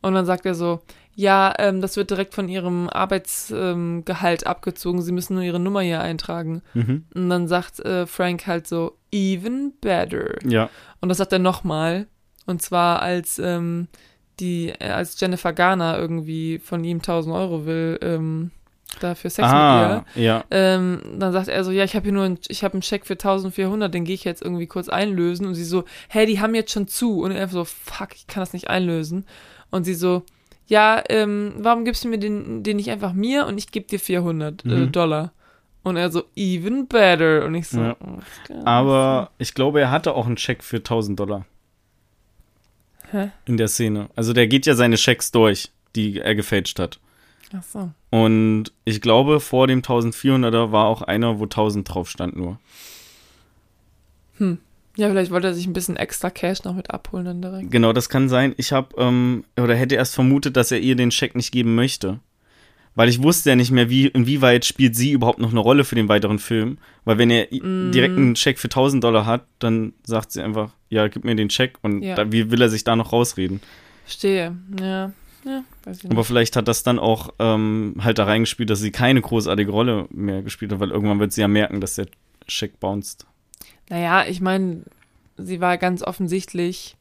Und dann sagt er so, ja, ähm, das wird direkt von ihrem Arbeitsgehalt ähm, abgezogen. Sie müssen nur ihre Nummer hier eintragen. Mhm. Und dann sagt äh, Frank halt so, even better. Ja, Und das sagt er nochmal. Und zwar als ähm, die, äh, als Jennifer Garner irgendwie von ihm 1000 Euro will, ähm, da für Sex ah, mit ihr. ja. Ähm, dann sagt er so, ja, ich habe hier nur, einen, ich habe einen Scheck für 1400, den gehe ich jetzt irgendwie kurz einlösen. Und sie so, hey, die haben jetzt schon zu. Und er so, fuck, ich kann das nicht einlösen. Und sie so, ja, ähm, warum gibst du mir den, den nicht einfach mir und ich gebe dir 400 äh, Mhm. Dollar? Und er so, even better. Und ich so, Ja. oh, Aber ich glaube, er hatte auch einen Scheck für 1000 Dollar Hä? in der Szene. Also der geht ja seine Schecks durch, die er gefälscht hat. Ach so. Und ich glaube, vor dem 1400er war auch einer, wo 1000 drauf stand nur. Ja, vielleicht wollte er sich ein bisschen extra Cash noch mit abholen dann direkt. Genau, das kann sein. Ich habe ähm, oder hätte erst vermutet, dass er ihr den Scheck nicht geben möchte. Weil ich wusste ja nicht mehr, wie, inwieweit spielt sie überhaupt noch eine Rolle für den weiteren Film. Weil wenn er Mm. direkt einen Scheck für 1000 Dollar hat, dann sagt sie einfach, ja, gib mir den Scheck. Und Ja. da, wie will er sich da noch rausreden? Verstehe. Ja. Ja, weiß ich nicht. Aber vielleicht hat das dann auch ähm, halt da reingespielt, dass sie keine großartige Rolle mehr gespielt hat, weil irgendwann wird sie ja merken, dass der Scheck bounced. Naja, ich meine, sie war ganz offensichtlich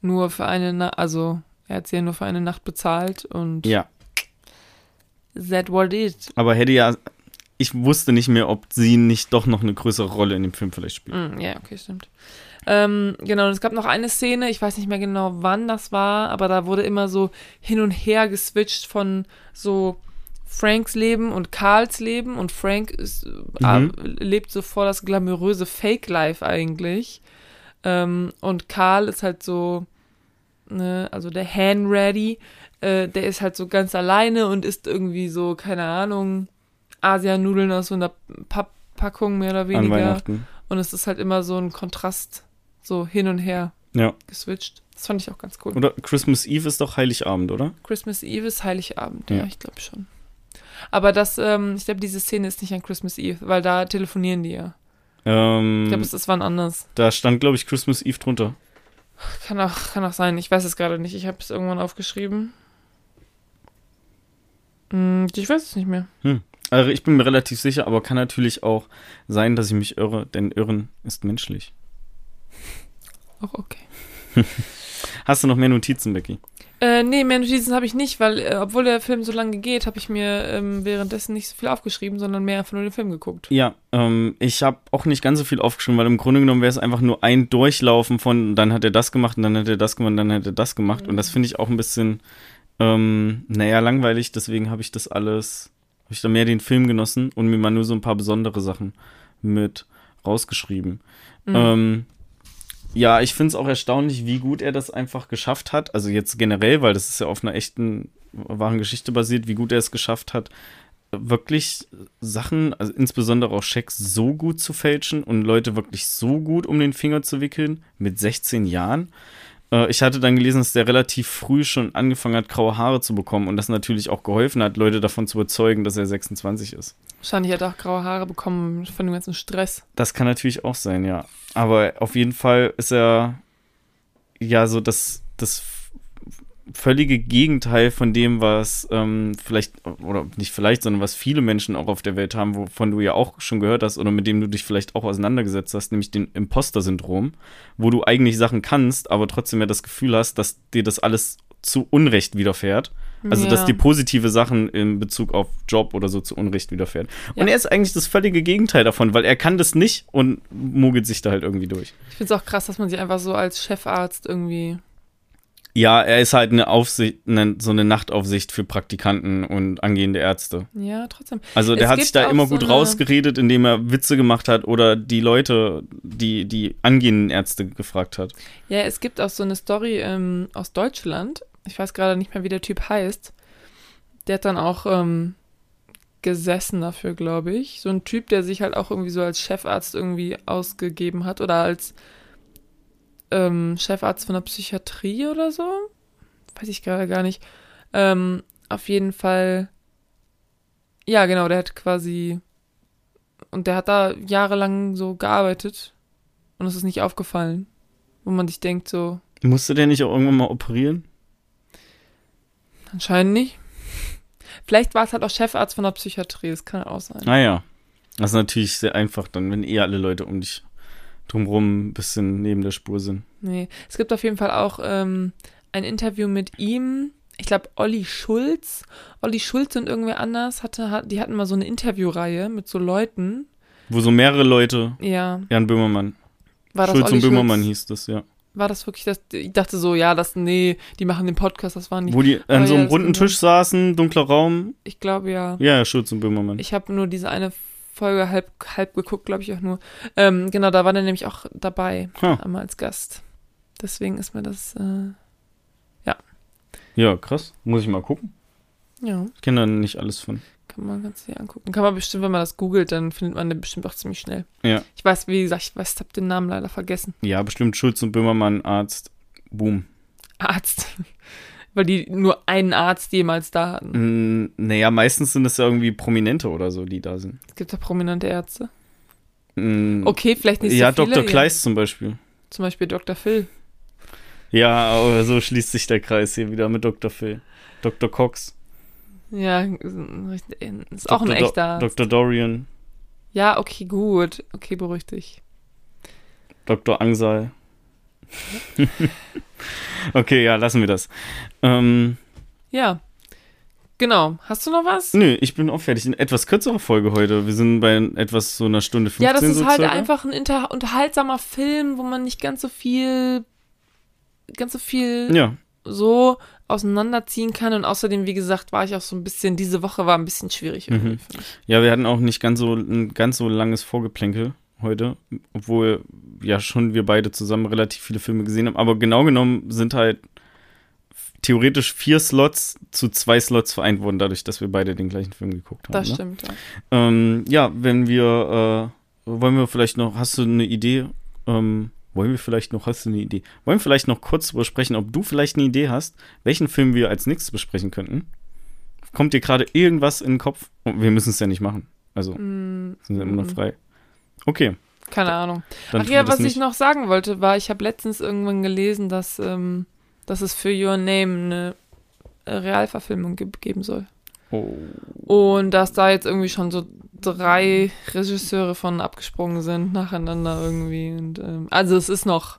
nur für eine Nacht, also er hat sie ja nur für eine Nacht bezahlt und Ja, that what it. aber hätte ja, ich wusste nicht mehr, ob sie nicht doch noch eine größere Rolle in dem Film vielleicht spielt. Mm, ja, okay, stimmt. Ähm, genau, und es gab noch eine Szene, ich weiß nicht mehr genau, wann das war, aber da wurde immer so hin und her geswitcht von so Franks Leben und Karls Leben und Frank ist, äh, Mhm. lebt so vor das glamouröse Fake-Life eigentlich. Ähm, und Karl ist halt so, ne, also der Han-Ready, äh, der ist halt so ganz alleine und isst irgendwie so, keine Ahnung, Asianudeln aus so einer Papppackung mehr oder weniger. Und es ist halt immer so ein Kontrast, so hin und her Ja. geswitcht. Das fand ich auch ganz cool. Oder Christmas Eve ist doch Heiligabend, oder? Christmas Eve ist Heiligabend, ja, Ja. ich glaube schon. Aber das, ähm, ich glaube, diese Szene ist nicht an Christmas Eve, weil da telefonieren die ja. Ähm, Ich glaube, es ist wann anders. da stand, glaube ich, Christmas Eve drunter. Kann auch, kann auch sein. Ich weiß es gerade nicht. Ich habe es irgendwann aufgeschrieben. Hm, ich weiß es nicht mehr. Also ich bin mir relativ sicher, aber kann natürlich auch sein, dass ich mich irre, denn Irren ist menschlich. Auch okay. Hast du noch mehr Notizen, Becky? Äh, nee, mehr Notizen habe ich nicht, weil, äh, obwohl der Film so lange geht, habe ich mir ähm, währenddessen nicht so viel aufgeschrieben, sondern mehr einfach nur den Film geguckt. Ja, ähm, ich habe auch nicht ganz so viel aufgeschrieben, weil im Grunde genommen wäre es einfach nur ein Durchlaufen von, dann hat er das gemacht und dann hat er das gemacht und dann hat er das gemacht. Und das finde ich auch ein bisschen, ähm, naja, langweilig. Deswegen habe ich das alles, habe ich da mehr den Film genossen und mir mal nur so ein paar besondere Sachen mit rausgeschrieben. Mhm. Ähm, ja, ich finde es auch erstaunlich, wie gut er das einfach geschafft hat. Also jetzt generell, weil das ist ja auf einer echten, wahren Geschichte basiert, wie gut er es geschafft hat, wirklich Sachen, also insbesondere auch Schecks, so gut zu fälschen und Leute wirklich so gut um den Finger zu wickeln mit 16 Jahren. Äh, ich hatte dann gelesen, dass der relativ früh schon angefangen hat, graue Haare zu bekommen und das natürlich auch geholfen hat, Leute davon zu überzeugen, dass er 26 ist. Wahrscheinlich hat er auch graue Haare bekommen von dem ganzen Stress. Das kann natürlich auch sein, ja. Aber auf jeden Fall ist er ja so das, das völlige Gegenteil von dem, was ähm, vielleicht, oder nicht vielleicht, sondern was viele Menschen auch auf der Welt haben, wovon du ja auch schon gehört hast oder mit dem du dich vielleicht auch auseinandergesetzt hast, nämlich den Imposter-Syndrom, wo du eigentlich Sachen kannst, aber trotzdem ja das Gefühl hast, dass dir das alles zu Unrecht widerfährt. Also, dass Ja. dir positive Sachen in Bezug auf Job oder so zu Unrecht widerfährt. Und Ja. er ist eigentlich das völlige Gegenteil davon, weil er kann das nicht und mogelt sich da halt irgendwie durch. Ich finde es auch krass, dass man sich einfach so als Chefarzt irgendwie. Ja, er ist halt eine Aufsicht, eine, so eine Nachtaufsicht für Praktikanten und angehende Ärzte. Ja, trotzdem. Also der Es hat sich da immer so gut eine- rausgeredet, indem er Witze gemacht hat oder die Leute, die, die angehenden Ärzte gefragt hat. Ja, es gibt auch so eine Story ähm, aus Deutschland. Ich weiß gerade nicht mehr, wie der Typ heißt. Der hat dann auch ähm, gesessen dafür, glaube ich. So ein Typ, der sich halt auch irgendwie so als Chefarzt irgendwie ausgegeben hat oder als ähm, Chefarzt von der Psychiatrie oder so. Weiß ich gerade gar nicht. Ähm, auf jeden Fall. Ja, genau, der hat quasi. Und der hat da jahrelang so gearbeitet. Und es ist nicht aufgefallen. Wo man sich denkt, so, Musste der nicht auch irgendwann mal operieren? anscheinend nicht. Vielleicht war es halt auch Chefarzt von der Psychiatrie, das kann auch sein. Naja, das ist natürlich sehr einfach dann, wenn eh alle Leute um dich drumherum ein bisschen neben der Spur sind. Nee. Es gibt auf jeden Fall auch ähm, ein Interview mit ihm. Ich glaube, Olli Schulz. Olli Schulz und irgendwer anders hatte, hat, die hatten mal so eine Interviewreihe mit so Leuten. Wo so mehrere Leute, Ja. Jan Böhmermann, War das Schulz und Böhmermann Schulz? hieß das, ja. War das wirklich das? Ich dachte so, ja, das, nee, die machen den Podcast, das war nicht. Wo die an Aber so ja, einem das runden. Tisch saßen, dunkler Raum. Ich glaube ja. Ja, ja, Schulz und Böhmermann. Ich habe nur diese eine Folge halb, halb geguckt, glaube ich auch nur. Ähm, genau, da war der nämlich auch dabei, Ha. einmal als Gast. Deswegen ist mir das, äh, ja, krass. Muss ich mal gucken. ja, Ich kenne da nicht alles von. kann man ganz hier angucken. Kann man bestimmt, wenn man das googelt, dann findet man den bestimmt auch ziemlich schnell. Ja. Ich weiß, wie gesagt, ich weiß, hab den Namen leider vergessen. Ja, bestimmt Schulz und Böhmermann, Arzt. Boom. Arzt. Weil die nur einen Arzt jemals da hatten. Mm, naja, meistens sind es ja irgendwie Prominente oder so, die da sind. Es gibt ja prominente Ärzte. Mm, Okay, vielleicht nicht ja, so viele. Dr. Kleist zum Beispiel. Zum Beispiel Dr. Phil. Ja, aber so schließt sich der Kreis hier wieder mit Dr. Phil. Dr. Cox. Ja, ist auch ein Dr. Echter Arzt. Dr. Dorian. Ja, okay, gut. Okay, beruhig dich. Dr. Angsal. okay, ja, lassen wir das. Ähm, Ja. Genau. Hast du noch was? nö, ich bin auch fertig. Eine etwas kürzere Folge heute. Wir sind bei etwas so einer Stunde 15 Ja, das ist so halt circa. einfach ein inter unterhaltsamer Film, wo man nicht ganz so viel, ganz so viel Ja, so auseinanderziehen kann. Und außerdem, wie gesagt, war ich auch so ein bisschen, diese Woche war ein bisschen schwierig irgendwie. Mhm. ja, wir hatten auch nicht ganz so ein ganz so langes Vorgeplänkel heute, obwohl ja schon wir beide zusammen relativ viele Filme gesehen haben. Aber genau genommen sind halt theoretisch vier Slots zu zwei Slots vereint worden, dadurch, dass wir beide den gleichen Film geguckt haben. Das ne? stimmt, ja. Ähm, ja, wenn wir, äh, wollen wir vielleicht noch, hast du eine Idee? Ähm, wollen wir vielleicht noch, hast du eine Idee? Wollen wir vielleicht noch kurz darüber sprechen, ob du vielleicht eine Idee hast, welchen Film wir als nächstes besprechen könnten? Kommt dir gerade irgendwas in den Kopf? Oh, wir müssen es ja nicht machen. Also, Mm, sind wir immer noch mm, frei. Okay. Keine Ahnung. Dann Ach ja, was ich nicht. noch sagen wollte, war, ich habe letztens irgendwann gelesen, dass, ähm, dass es für Your Name eine Realverfilmung ge geben soll. Oh. Und dass da jetzt irgendwie schon so drei Regisseure von abgesprungen sind, nacheinander irgendwie. Und, ähm, also es ist noch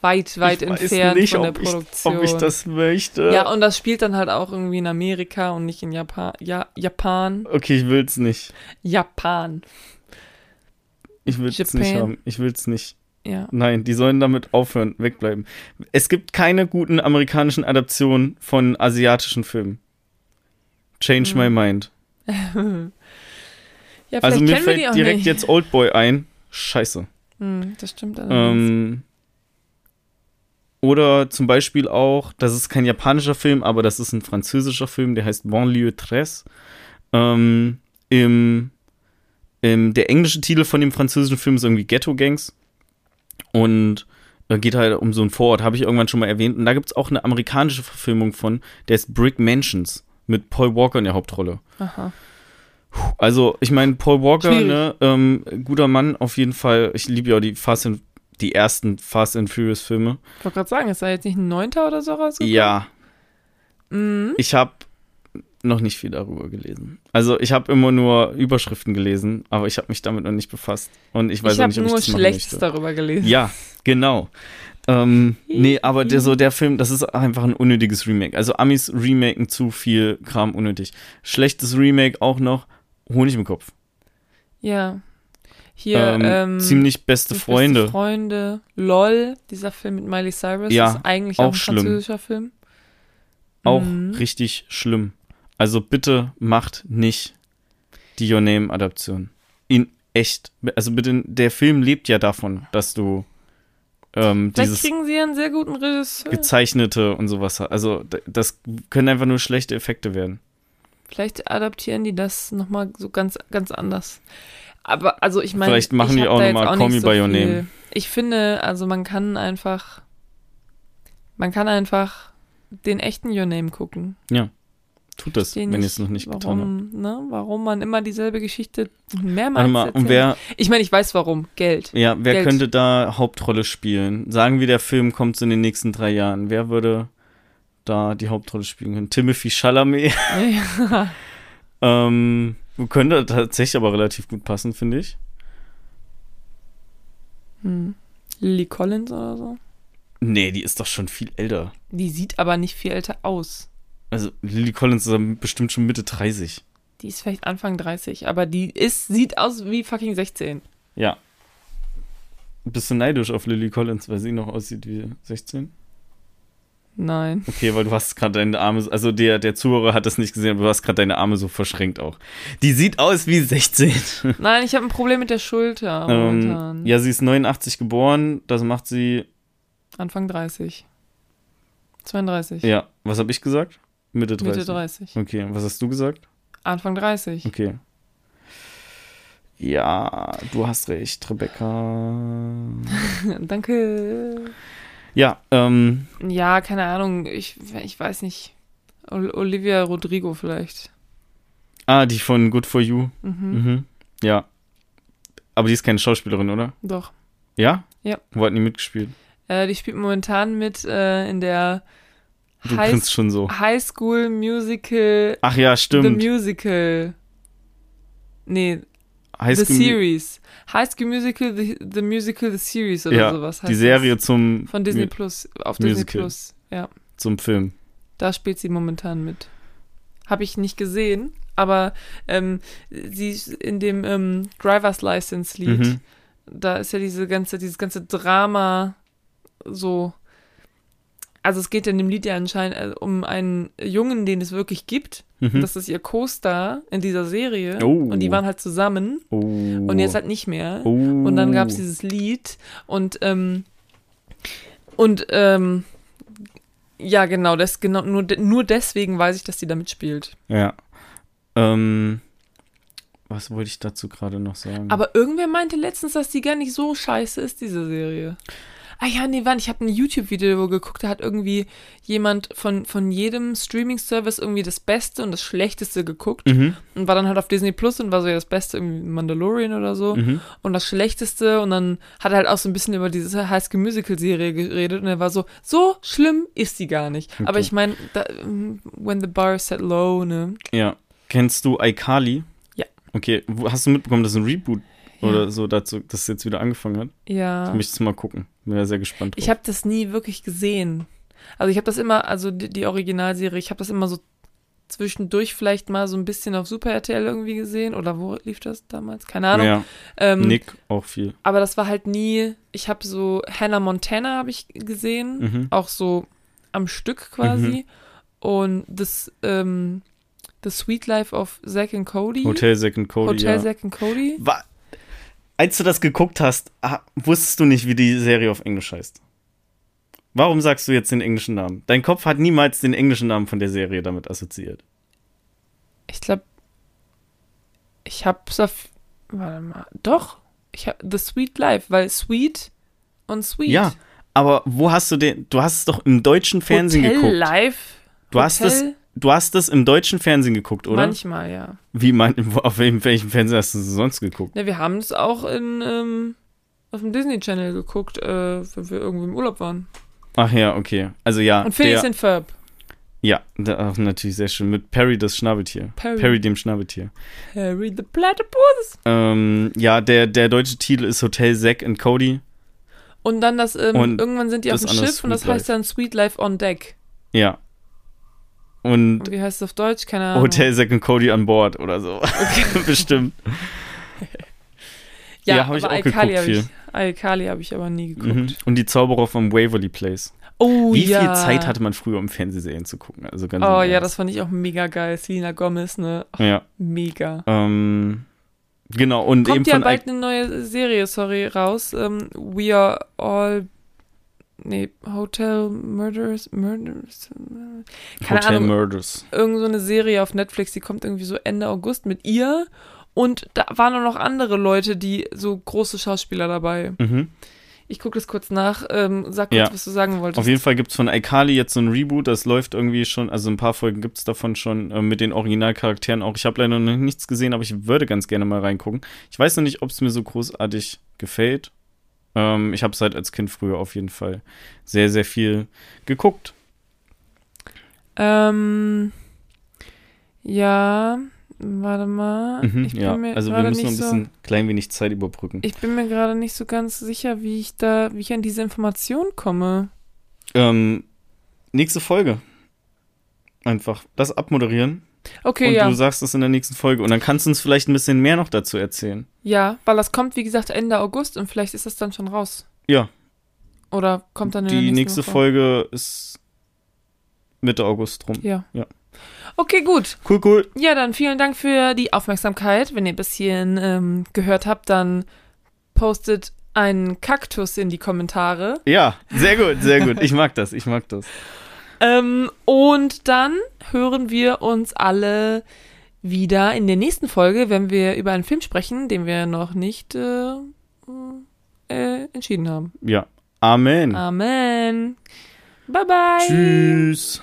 weit, weit ich weiß entfernt nicht, von der ob ich, Produktion. ob ich das möchte. ja, und das spielt dann halt auch irgendwie in Amerika und nicht in Japan. Ja, Japan. Okay, ich will's nicht. Japan. Ich will's Japan. nicht haben. Ich will's nicht. Ja. Nein, die sollen damit aufhören, wegbleiben. Es gibt keine guten amerikanischen Adaptionen von asiatischen Filmen. Change my Hm. mind. ja, vielleicht Also mir fällt direkt nicht. jetzt Oldboy ein. Scheiße. Hm, das stimmt allerdings. Ähm, oder zum Beispiel auch, das ist kein japanischer Film, aber das ist ein französischer Film, der heißt Banlieue 13. Ähm, im, im, der englische Titel von dem französischen Film ist irgendwie Ghetto Gangs. Und äh, geht halt um so ein Vorort, habe ich irgendwann schon mal erwähnt. Und da gibt es auch eine amerikanische Verfilmung von, der ist Brick Mansions mit Paul Walker in der Hauptrolle. Aha. Also, ich meine, Paul Walker, ne, ähm, guter Mann auf jeden Fall. Ich liebe ja auch die Fast and, die ersten Fast and Furious Filme. Ich wollte gerade sagen, ist da jetzt nicht ein Neunter oder so rausgekommen? Ja, Mhm. ich habe noch nicht viel darüber gelesen. Also, ich habe immer nur Überschriften gelesen, aber ich habe mich damit noch nicht befasst. Und ich weiß Ich auch habe nicht, ob nur ich das machen Schlechtes darüber gelesen. Ja, genau. Ähm, nee, aber der, so der Film, das ist einfach ein unnötiges Remake. Also Amis remaken zu viel Kram unnötig. Schlechtes Remake auch noch, Honig im Kopf. Ja. Hier, ähm, ähm, ziemlich beste Beste Freunde. Freunde. LOL, dieser Film mit Miley Cyrus, Ja, ist eigentlich auch auch ein schlimm. französischer Film. Auch Mhm. richtig schlimm. Also bitte macht nicht die Your Name Adaption. In echt. Also bitte, der Film lebt ja davon, dass du ähm, Vielleicht dieses kriegen sie ja einen sehr guten Regisseur. gezeichnete und sowas hast. Also das können einfach nur schlechte Effekte werden. Vielleicht adaptieren die das nochmal so ganz, ganz anders. Aber, also ich meine, Vielleicht machen ich die auch da noch jetzt mal nicht Call Me by Your Name. Ich finde, also man kann einfach, man kann einfach den echten Your Name gucken. Tut das, wenn ihr es noch nicht getan habt. warum, ne, warum man immer dieselbe Geschichte mehrmals mal, erzählt. und wer, Ich meine, ich weiß warum. Geld. ja, wer Geld. könnte da Hauptrolle spielen? Sagen wir, der Film kommt so in den nächsten drei Jahren. Wer würde da die Hauptrolle spielen können? Timothy Chalamet. ja. ähm, könnte tatsächlich aber relativ gut passen, finde ich. Hm. Lily Collins oder so. Nee, die ist doch schon viel älter. Die sieht aber nicht viel älter aus. Also Lily Collins ist bestimmt schon Mitte 30. Die ist vielleicht Anfang 30, aber die ist, sieht aus wie fucking 16. Ja. Bist du neidisch auf Lily Collins, weil sie noch aussieht wie 16? Nein. Okay, weil du hast gerade deine Arme, also der, der Zuhörer hat das nicht gesehen, aber du hast gerade deine Arme so verschränkt auch. Die sieht aus wie 16. Nein, ich habe ein Problem mit der Schulter ähm, momentan. ja, sie ist 89 geboren, das macht sie, Anfang 30. 32. ja, was habe ich gesagt? Mitte 30. Mitte 30. Okay, was hast du gesagt? Anfang 30. Okay. Ja, du hast recht, Rebecca. Danke. Ja, ähm, Ja, keine Ahnung. Ich, ich weiß nicht. Ol Olivia Rodrigo vielleicht. ah, die von Good for You. Mhm. Mhm. Ja. Aber die ist keine Schauspielerin, oder? Doch. Ja? Ja. Wo hat die mitgespielt? Äh, die spielt momentan mit äh, in der Du High, grinst schon so. High School Musical. Ach ja, The stimmt. Musical. Nee, High The School Series. High School Musical, The, the Musical, The Series oder Ja, sowas heißt Die das. Serie zum, Von Disney Mu- Plus. Auf Disney Musical. Plus. Ja. zum Film. Da spielt sie momentan mit. Habe ich nicht gesehen, aber ähm, sie ist in dem ähm, Driver's License Lied, Mhm. da ist ja diese ganze, dieses ganze Drama so. Also es geht in dem Lied ja anscheinend äh, um einen Jungen, den es wirklich gibt. Mhm. Das ist ihr Co-Star in dieser Serie. Oh. Und die waren halt zusammen oh. und jetzt halt nicht mehr. Oh. Und dann gab es dieses Lied und ähm, und ähm, ja genau, das genau nur nur deswegen weiß ich, dass die da mitspielt. Ja. Ähm, was wollte ich dazu gerade noch sagen? Aber irgendwer meinte letztens, dass die gar nicht so scheiße ist, diese Serie. Ah ja, nee, wann? Ich habe ein YouTube-Video geguckt, da hat irgendwie jemand von, von jedem Streaming-Service irgendwie das Beste und das Schlechteste geguckt mhm. und war dann halt auf Disney Plus und war so ja das Beste irgendwie Mandalorian oder so. Mhm. und das Schlechteste und dann hat er halt auch so ein bisschen über diese High School Musical Serie geredet und er war so, so schlimm ist sie gar nicht. Aber Okay. ich meine, when the bar is set low, ne? Ja. Kennst du iCarly? Ja. Okay, hast du mitbekommen, dass ein Reboot Ja. oder so dazu, das jetzt wieder angefangen hat? Ja. Ich möchte es mal gucken. Bin ja sehr gespannt drauf. Ich habe das nie wirklich gesehen. Also ich habe das immer, also die, die Originalserie, ich habe das immer so zwischendurch vielleicht mal so ein bisschen auf Super RTL irgendwie gesehen oder wo lief das damals? Keine Ahnung. ja, Ähm, Nick auch viel. Aber das war halt nie, ich habe so Hannah Montana habe ich gesehen. Mhm. auch so am Stück quasi. Und das, ähm, The Sweet Life of Zack and Cody. Hotel Second Cody, Hotel ja. Zack and Cody. Wa- Als du das geguckt hast, ah, wusstest du nicht, wie die Serie auf Englisch heißt. Warum sagst du jetzt den englischen Namen? Dein Kopf hat niemals den englischen Namen von der Serie damit assoziiert. Ich glaube, ich hab's auf, warte mal, doch. Ich hab The Sweet Life, weil Sweet und Sweet. Ja, aber wo hast du den? Du hast es doch im deutschen Fernsehen Hotel geguckt. Life. Du hast es, Hotel? Du hast es im deutschen Fernsehen geguckt, oder? Manchmal, ja. Wie man, auf welchem, welchem Fernsehen hast du es sonst geguckt? Ne, wir haben es auch in, ähm, auf dem Disney Channel geguckt, äh, wenn wir irgendwo im Urlaub waren. Ach ja, okay. Also ja, Und Phineas der, and Ferb. ja, ach, natürlich sehr schön. Mit Perry das Schnabeltier. Perry. Perry dem Schnabeltier. Harry the Platypus. Ähm, ja, der, der deutsche Titel ist Hotel Zack and Cody. Und dann das, ähm, Und irgendwann sind die auf das dem Schiff und das Sweet heißt dann Sweet Life on Deck. Ja. Und Und wie heißt es auf Deutsch? Keine Ahnung. Hotel Zack and Cody an Bord oder so. Bestimmt. Ja, Ja, hab ich auch iCarly geguckt hab iCarly habe ich aber nie geguckt. Mhm. Und die Zauberer vom Waverly Place. Oh Wie ja. viel Zeit hatte man früher, um Fernsehserien zu gucken? Also ganz Oh ja, das fand ich auch mega geil. Selena Gomez, ne? Ach, Ja. mega. Ähm, genau, und eben Kommt ja von bald eine neue Serie, sorry, raus. Ähm, We Are All. Nee, Hotel Murders. Murders. äh, Keine Hotel Ahnung. Murders. Irgend so eine Serie auf Netflix, die kommt irgendwie so Ende August mit ihr. Und da waren auch noch andere Leute, die so große Schauspieler dabei. Mhm. Ich gucke das kurz nach. Ähm, sag kurz, Ja. was du sagen wolltest. Auf jeden Fall gibt es von iCarly jetzt so ein Reboot, das läuft irgendwie schon, also ein paar Folgen gibt es davon schon äh, mit den Originalcharakteren auch. Ich habe leider noch nichts gesehen, aber ich würde ganz gerne mal reingucken. Ich weiß noch nicht, ob es mir so großartig gefällt. Ähm, ich habe es halt als Kind früher auf jeden Fall sehr, sehr viel geguckt. Ähm, ja, Warte mal. Mhm, ich bin ja, mir also wir gerade müssen noch ein nicht bisschen klein wenig Zeit überbrücken. so. Ich bin mir gerade nicht so ganz sicher, wie ich da, wie ich an diese Information komme. Ähm, nächste Folge. Einfach das abmoderieren. Okay, und ja. du sagst es in der nächsten Folge. Und dann kannst du uns vielleicht ein bisschen mehr noch dazu erzählen. Ja, weil das kommt, wie gesagt, Ende August und vielleicht ist das dann schon raus. Ja, Oder kommt dann in der die nächsten nächste Woche. Folge ist Mitte August rum. Ja. Ja. Okay, gut. Cool, cool. Ja, dann vielen Dank für die Aufmerksamkeit. Wenn ihr bis hierhin ähm, gehört habt, dann postet einen Kaktus in die Kommentare. Ja, sehr gut, sehr gut. Ich mag das, ich mag das. Ähm, und dann hören wir uns alle wieder in der nächsten Folge, wenn wir über einen Film sprechen, den wir noch nicht äh, äh, entschieden haben. Ja. Amen. Amen. Bye bye. Tschüss.